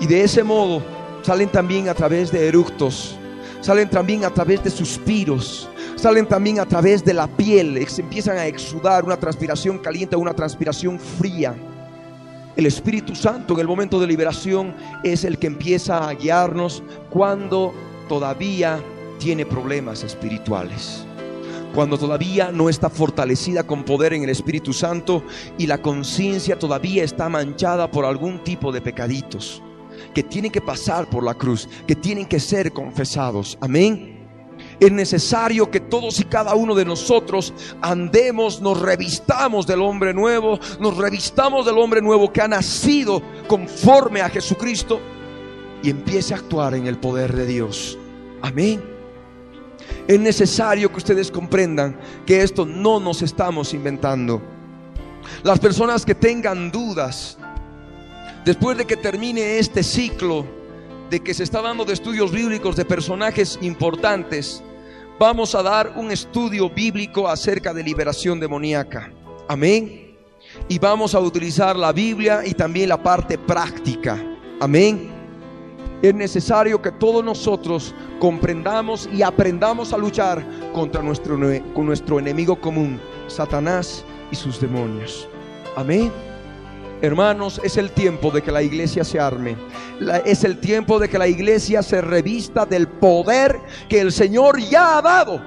Y de ese modo salen también a través de eructos salen también a través de suspiros, salen también a través de la piel, se empiezan a exudar una transpiración caliente una transpiración fría. El Espíritu Santo en el momento de liberación es el que empieza a guiarnos cuando todavía tiene problemas espirituales. Cuando todavía no está fortalecida con poder en el Espíritu Santo y la conciencia todavía está manchada por algún tipo de pecaditos que tienen que pasar por la cruz, que tienen que ser confesados. Amén. Es necesario que todos y cada uno de nosotros andemos, nos revistamos del hombre nuevo, nos revistamos del hombre nuevo que ha nacido conforme a Jesucristo y empiece a actuar en el poder de Dios. Amén. Es necesario que ustedes comprendan que esto no nos estamos inventando. Las personas que tengan dudas, Después de que termine este ciclo de que se está dando de estudios bíblicos de personajes importantes, vamos a dar un estudio bíblico acerca de liberación demoníaca. Amén. Y vamos a utilizar la Biblia y también la parte práctica. Amén. Es necesario que todos nosotros comprendamos y aprendamos a luchar contra nuestro, con nuestro enemigo común, Satanás y sus demonios. Amén. Hermanos, es el tiempo de que la iglesia se arme. es el tiempo de que la iglesia se revista del poder que el Señor ya ha dado.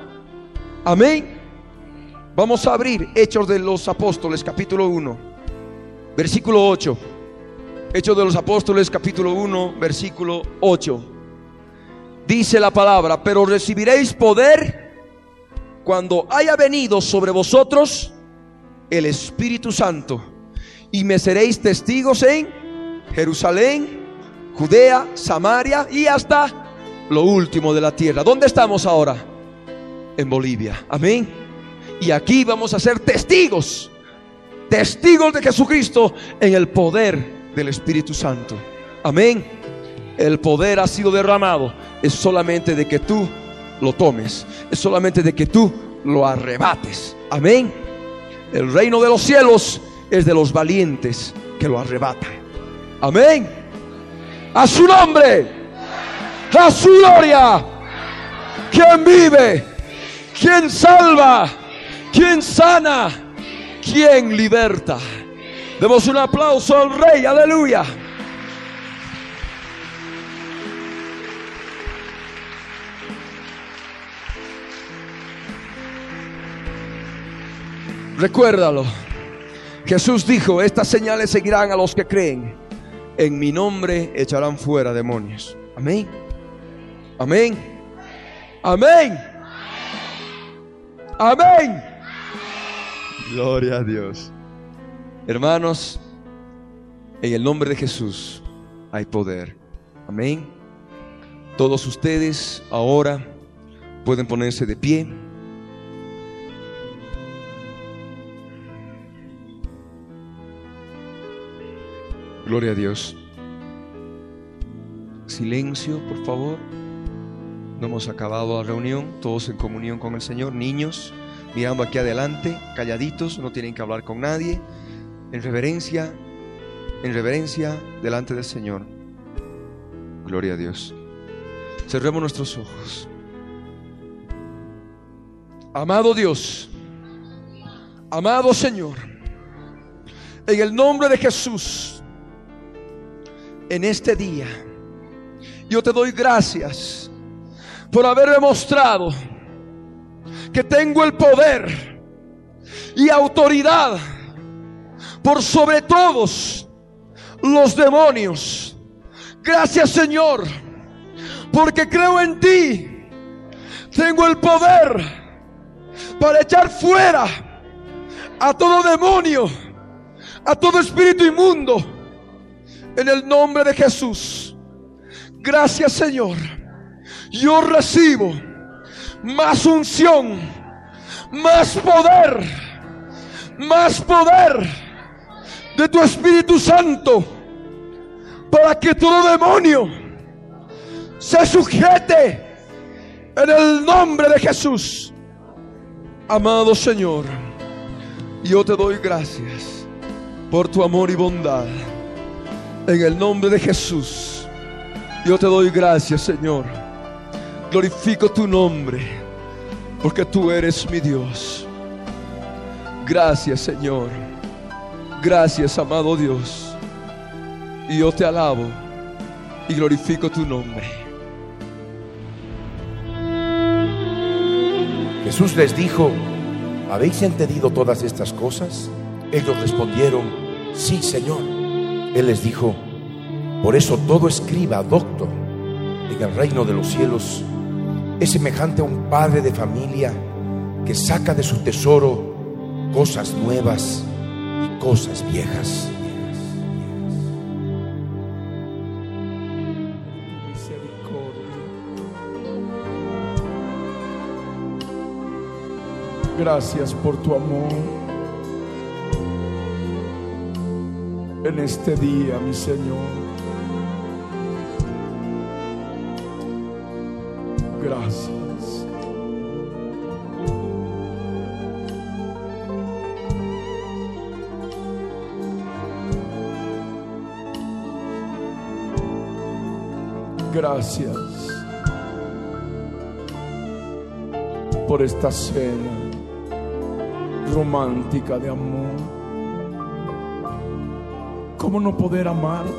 Amén. Vamos a abrir Hechos de los Apóstoles, capítulo 1, versículo 8. Hechos de los Apóstoles, capítulo 1, versículo 8. Dice la palabra, pero recibiréis poder cuando haya venido sobre vosotros el Espíritu Santo y me seréis testigos en Jerusalén, Judea, Samaria y hasta lo último de la tierra. ¿Dónde estamos ahora? En Bolivia. Amén. Y aquí vamos a ser testigos, testigos de Jesucristo en el poder del Espíritu Santo. Amén. El poder ha sido derramado. Es solamente de que tú lo tomes. Es solamente de que tú lo arrebates. Amén. El reino de los cielos es de los valientes que lo arrebatan. Amén. A su nombre, a su gloria. Quien vive, quien salva, quien sana, quien liberta. Demos un aplauso al Rey, aleluya. Recuérdalo. Jesús dijo, estas señales seguirán a los que creen. En mi nombre echarán fuera demonios. Amén. Amén. Amén. Amén. Gloria a Dios. Hermanos, en el nombre de Jesús hay poder. Amén. Todos ustedes ahora pueden ponerse de pie. Gloria a Dios. Silencio, por favor. No hemos acabado la reunión, todos en comunión con el Señor. Niños, mirando aquí adelante, calladitos, no tienen que hablar con nadie. En reverencia, en reverencia delante del Señor. Gloria a Dios. Cerremos nuestros ojos. Amado Dios, amado Señor, en el nombre de Jesús, en este día. Yo te doy gracias por haberme mostrado que tengo el poder y autoridad por sobre todos los demonios. Gracias Señor, porque creo en ti. Tengo el poder para echar fuera a todo demonio, a todo espíritu inmundo, en el nombre de Jesús. Gracias Señor. Yo recibo más unción, más poder, más poder de tu Espíritu Santo para que todo demonio se sujete en el nombre de Jesús. Amado Señor, yo te doy gracias por tu amor y bondad. En el nombre de Jesús, yo te doy gracias, Señor. Glorifico tu nombre, porque tú eres mi Dios. Gracias, Señor. Gracias, amado Dios. Y yo te alabo y glorifico tu nombre. Jesús les dijo, ¿habéis entendido todas estas cosas? Ellos respondieron, sí, Señor. Él les dijo, por eso todo escriba, doctor, en el reino de los cielos es semejante a un padre de familia que saca de su tesoro cosas nuevas y cosas viejas. Gracias por tu amor. En este día, mi Señor. Gracias. Gracias por esta cena romántica de amor. ¿Cómo no poder amarte?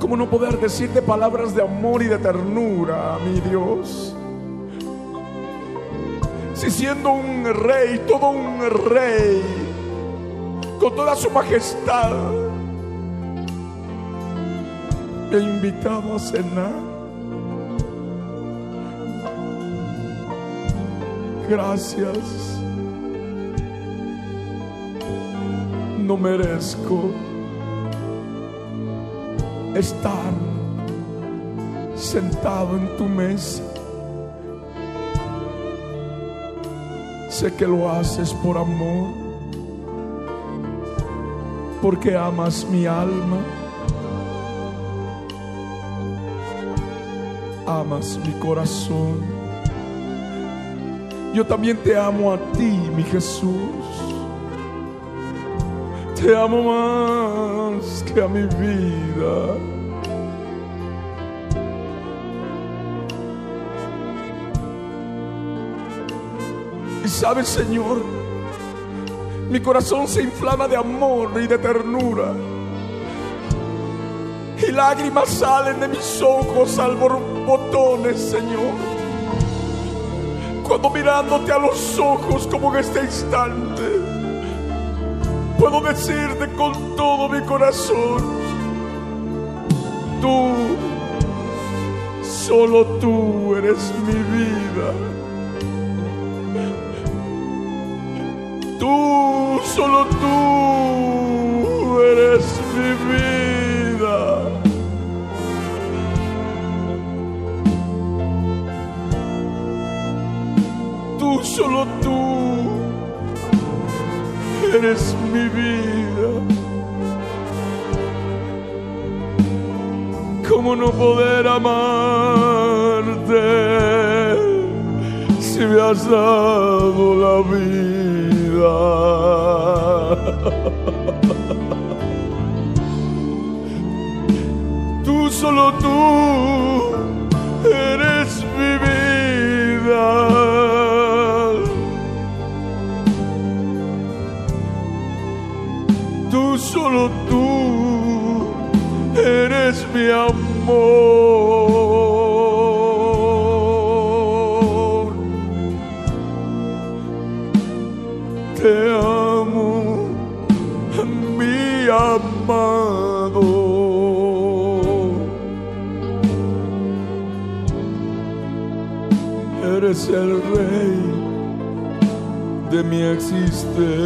¿Cómo no poder decirte palabras de amor y de ternura, mi Dios? Si siendo un rey, todo un rey, con toda su majestad, me ha invitado a cenar. Gracias. No merezco estar sentado en tu mesa. Sé que lo haces por amor, porque amas mi alma, amas mi corazón. Yo también te amo a ti, mi Jesús. Te amo más que a mi vida. Y sabes, Señor, mi corazón se inflama de amor y de ternura. Y lágrimas salen de mis ojos al borbotones, Señor. Cuando mirándote a los ojos como en este instante, puedo decirte con todo mi corazón, tú, solo tú eres mi vida. Tú, solo tú eres mi vida. Tú, solo tú eres mi vida. ¿Cómo no poder amarte si me has dado la vida? Tú, solo tú mi existencia.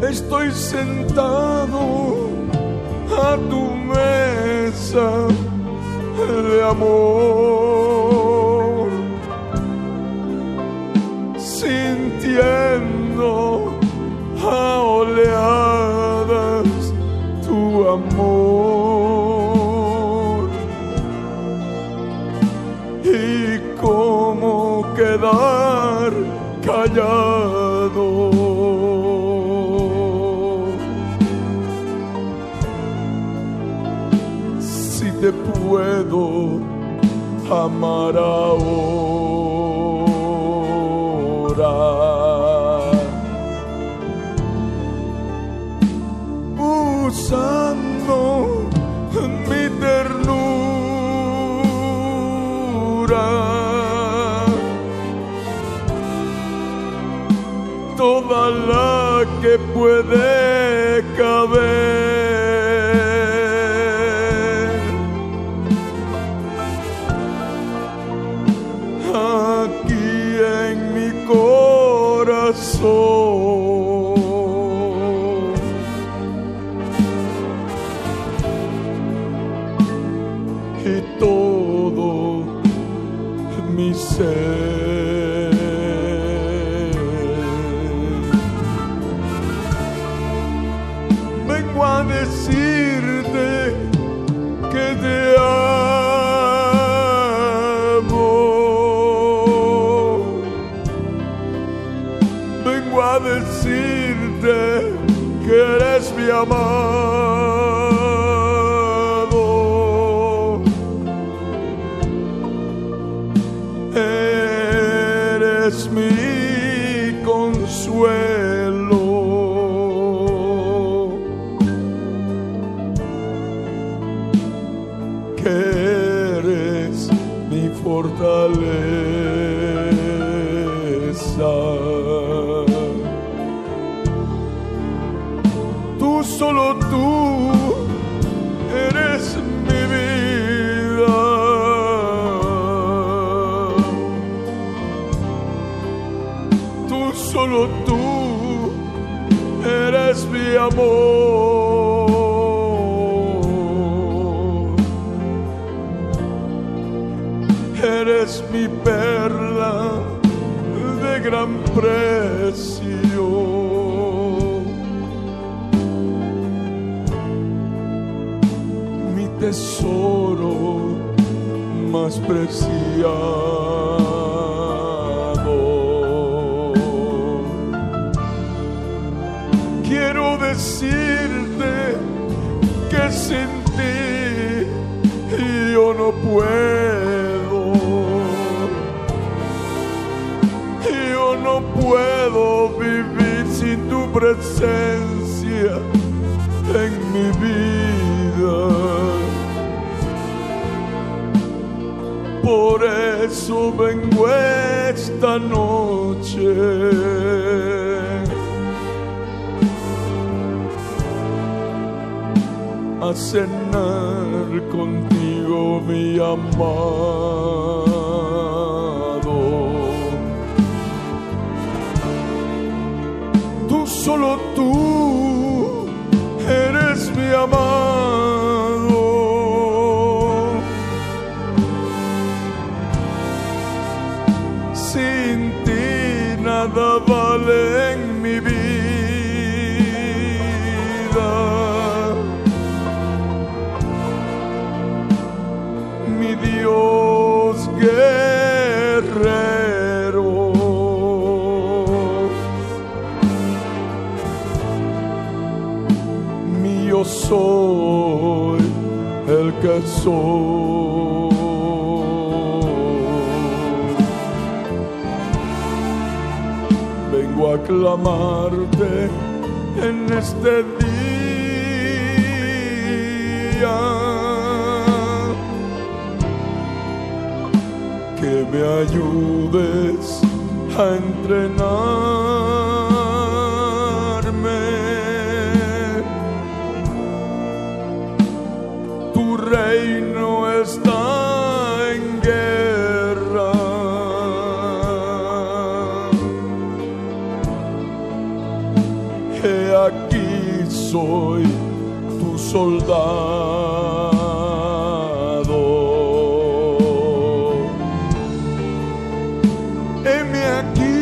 Estoy sentado a tu mesa de amor. clamar ahora. Usando mi ternura, toda la que puede. amor. precio. Mi tesoro más preciado. su vengo esta noche. A cenar contigo, mi amor. soy el que soy. Vengo a clamarte en este día que me ayudes a entrenar. Soy tu soldado. Heme aquí,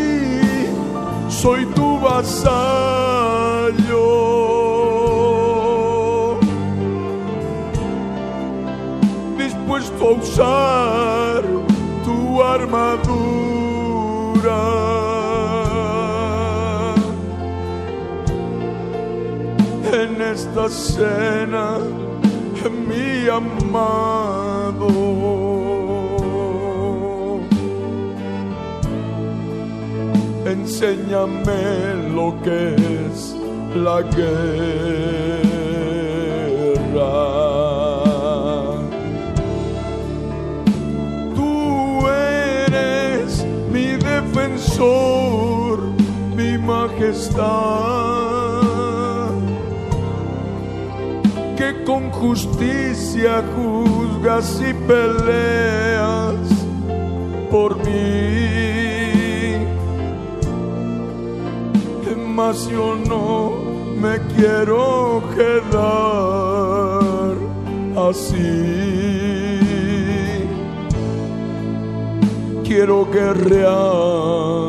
soy tu vasallo. Dispuesto a usar Esta cena, mi amado. enséñame lo que es la guerra. Tú eres mi defensor, mi majestad, justicia juzgas y peleas por mí. mas yo no me quiero quedar así. Quiero guerrear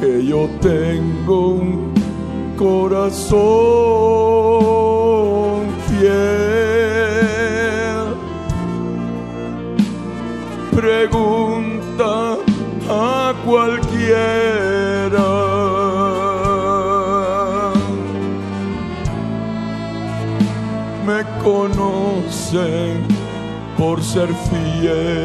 que yo tengo un corazón ser fiel.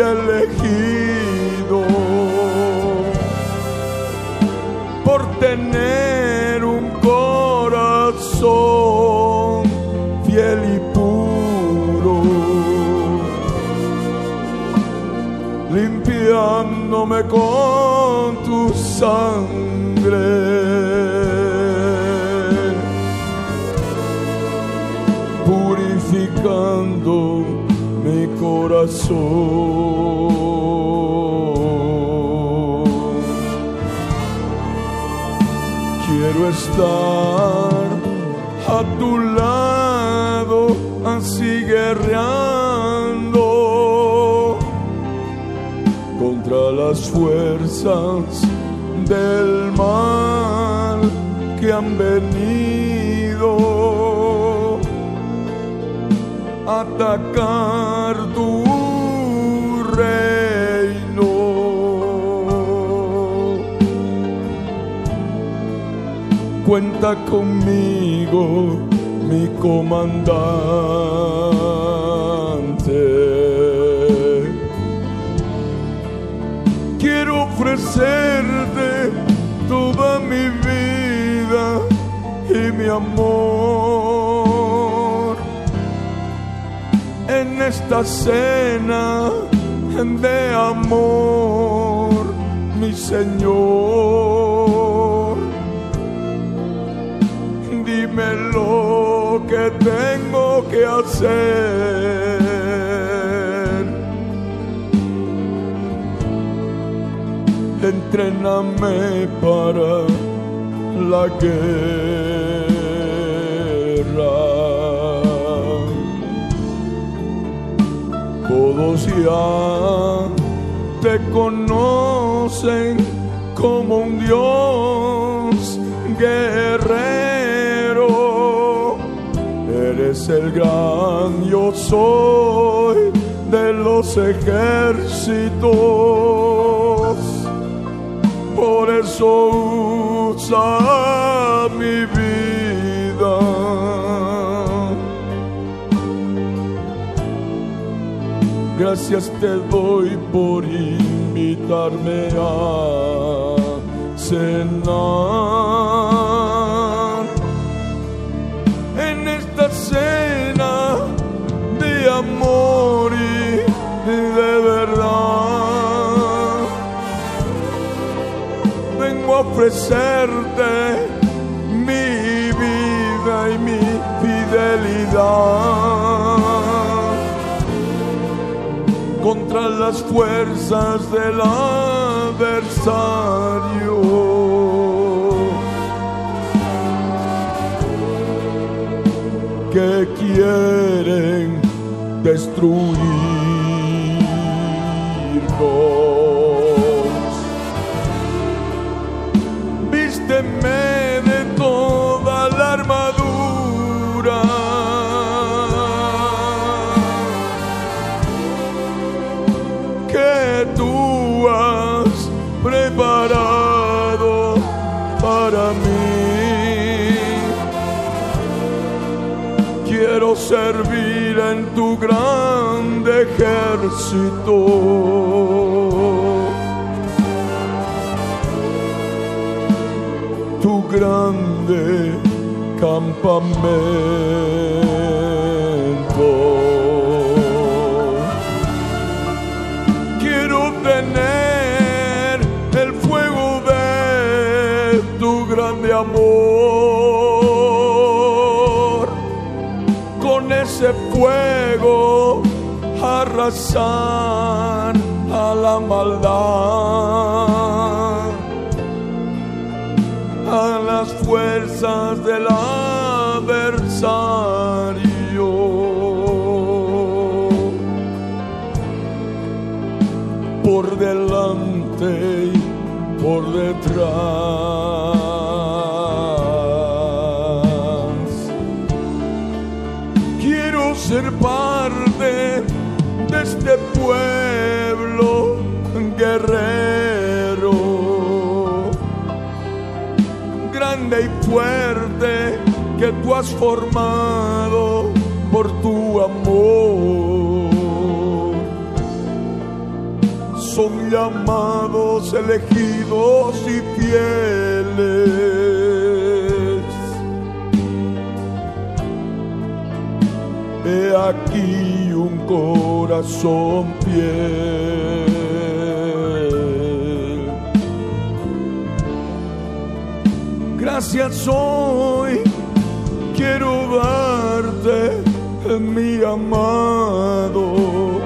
Elegido por tener un corazón fiel y puro limpiándome con tu sangre. Purificando Quiero estar a tu lado, así guerreando contra las fuerzas del mal que han venido a atacar Cuenta conmigo, mi comandante. Quiero ofrecerte toda mi vida y mi amor en esta cena de amor, mi Señor. Que tengo que hacer. Entréname para la guerra. Todos ya te conocen como un Dios guerrero. El gran yo soy de los ejércitos. Por eso usa mi vida. Gracias te doy por invitarme a cenar fuerzas del adversario. Que quieren destruirnos. Ejército. Tu grande campamento quiero tener el fuego de tu grande amor. Con ese fuego arrasar a la maldad, a las fuerzas del adversario. por delante y por detrás. Fuerte que tú has formado por tu amor son llamados, elegidos y fieles. He aquí un corazón fiel. Gracias hoy. Quiero darte, mi amado.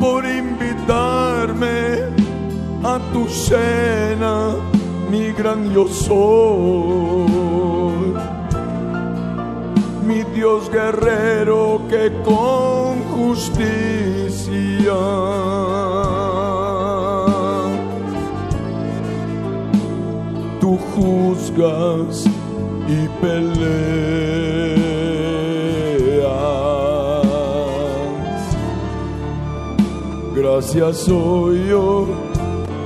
Por invitarme a tu cena mi gran yo soy, mi Dios guerrero que con justicia juzgas y peleas. Gracias soy yo,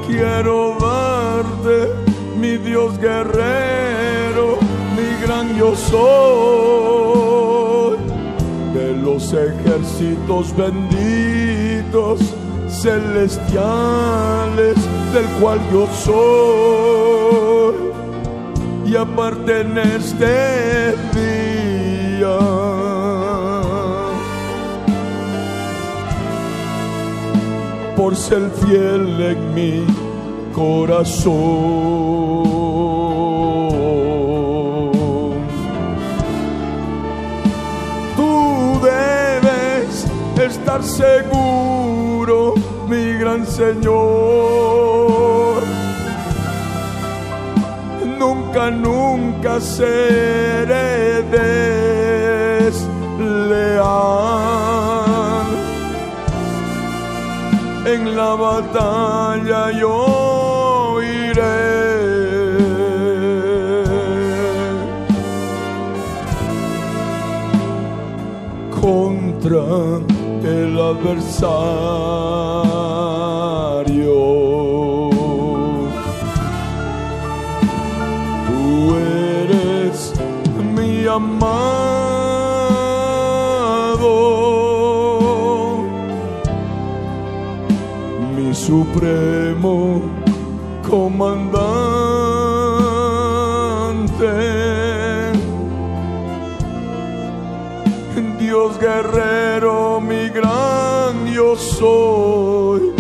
quiero darte, mi Dios guerrero, mi gran yo soy, de los ejércitos benditos celestiales del cual yo soy y aparte en este día por ser fiel en mi corazón. Tú debes estar seguro, mi gran Señor nunca, nunca seré desleal. En la batalla yo iré. Contra el adversario. Amado, mi supremo comandante. Dios guerrero, mi gran yo soy,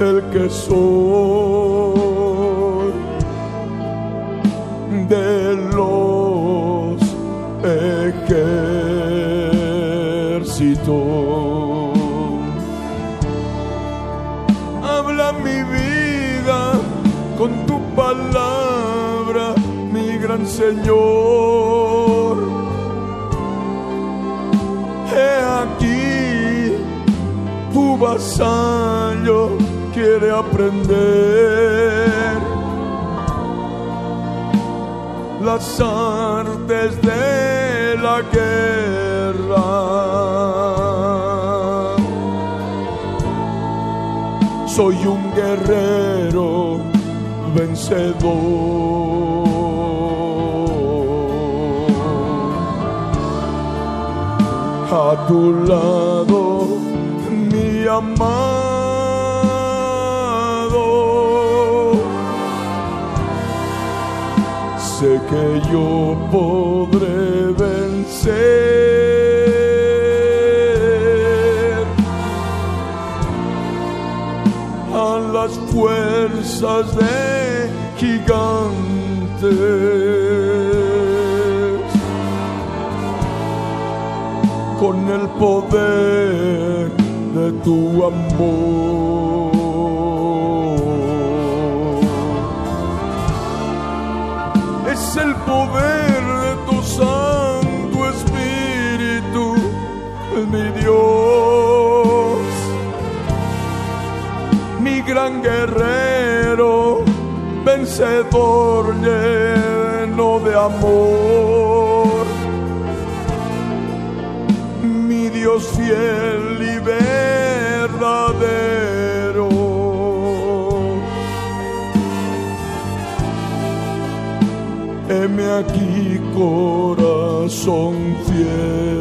el que soy Habla mi vida con tu palabra, mi gran Señor. He aquí, tu vasallo quiere aprender las artes de la guerra. Soy un guerrero vencedor. A tu lado, mi amado. sé que yo podré vencer fuerzas de gigantes con el poder de tu amor. es el poder de tu Santo Espíritu, mi Dios, gran guerrero, vencedor lleno de amor, mi Dios fiel y verdadero. Heme aquí corazón fiel.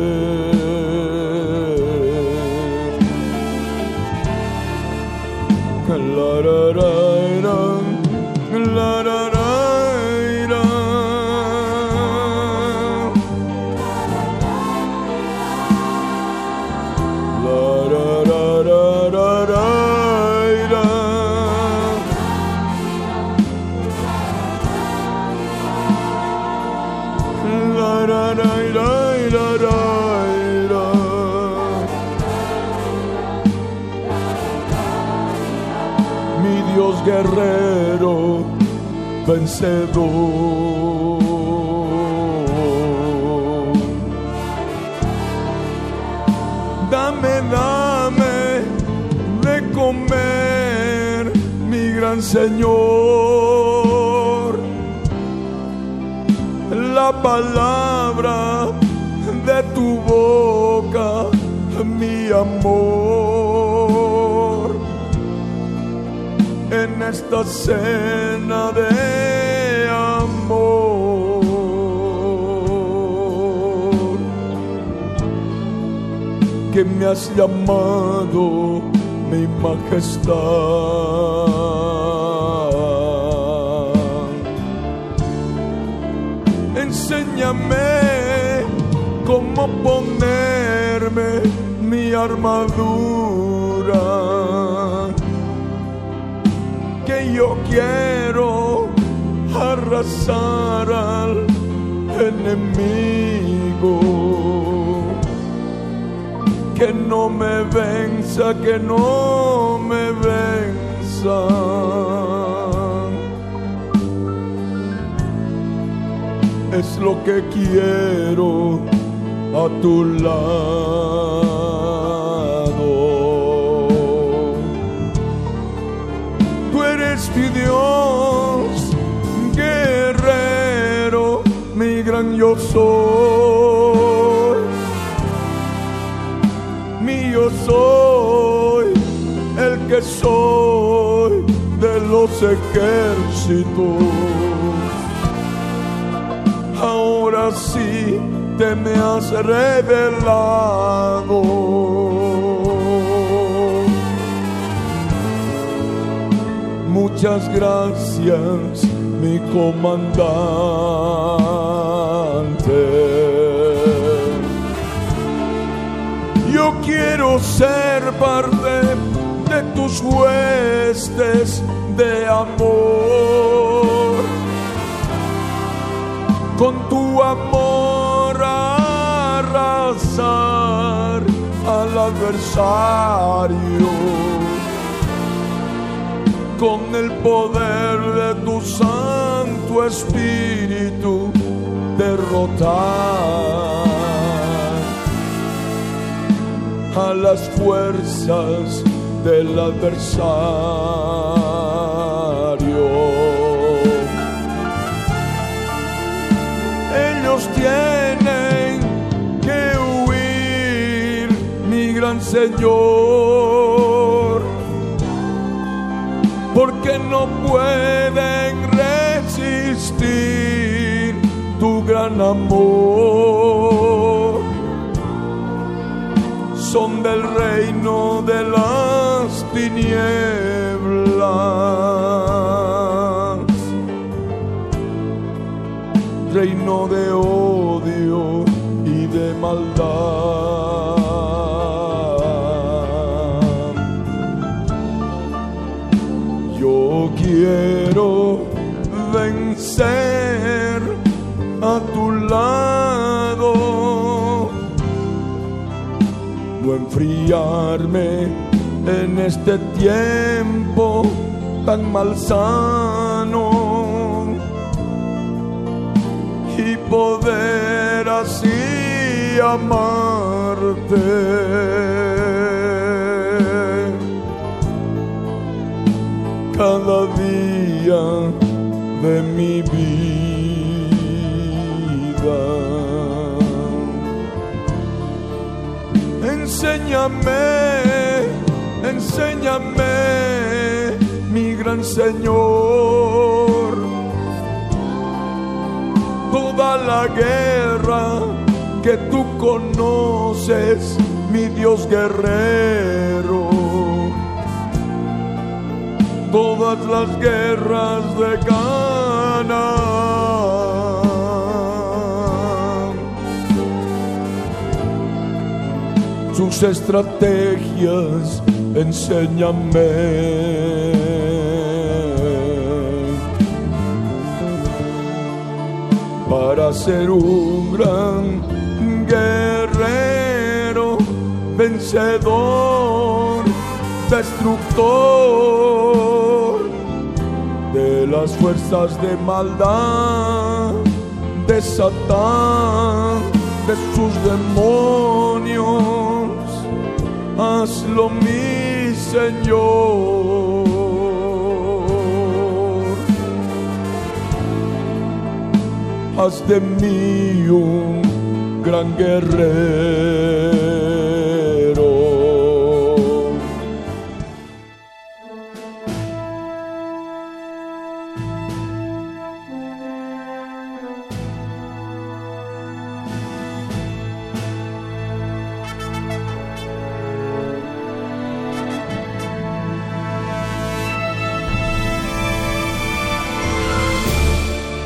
Guerrero, vencedor. Dame, dame de comer, mi gran Señor. La palabra de tu boca, mi amor. En esta cena de amor que me has llamado mi majestad. Enséñame cómo ponerme mi armadura. Quiero arrasar al enemigo. Que no me venza, que no me venza. es lo que quiero a tu lado. Yo soy. Mi yo soy, el que soy de los ejércitos ahora sí te me has revelado. Muchas gracias, comandante. Yo quiero ser parte de tus huestes de amor con tu amor arrasar al adversario, con el poder de tu Santo Espíritu derrotar a las fuerzas del adversario. ellos tienen que huir, mi gran Señor, porque no pueden amor. Son del reino de las tinieblas reino de odio y de maldad. Enfriarme en este tiempo tan malsano y poder así amarte. Cada día de mi vida. Enséñame, enséñame, mi gran Señor toda la guerra que tú conoces, mi Dios guerrero. Todas las guerras de Canaán, sus estrategias, enséñame. para ser un gran guerrero, vencedor, destructor. de las fuerzas de maldad de Satán, de sus demonios. Hazlo mi Señor. Haz de mí un gran guerrero.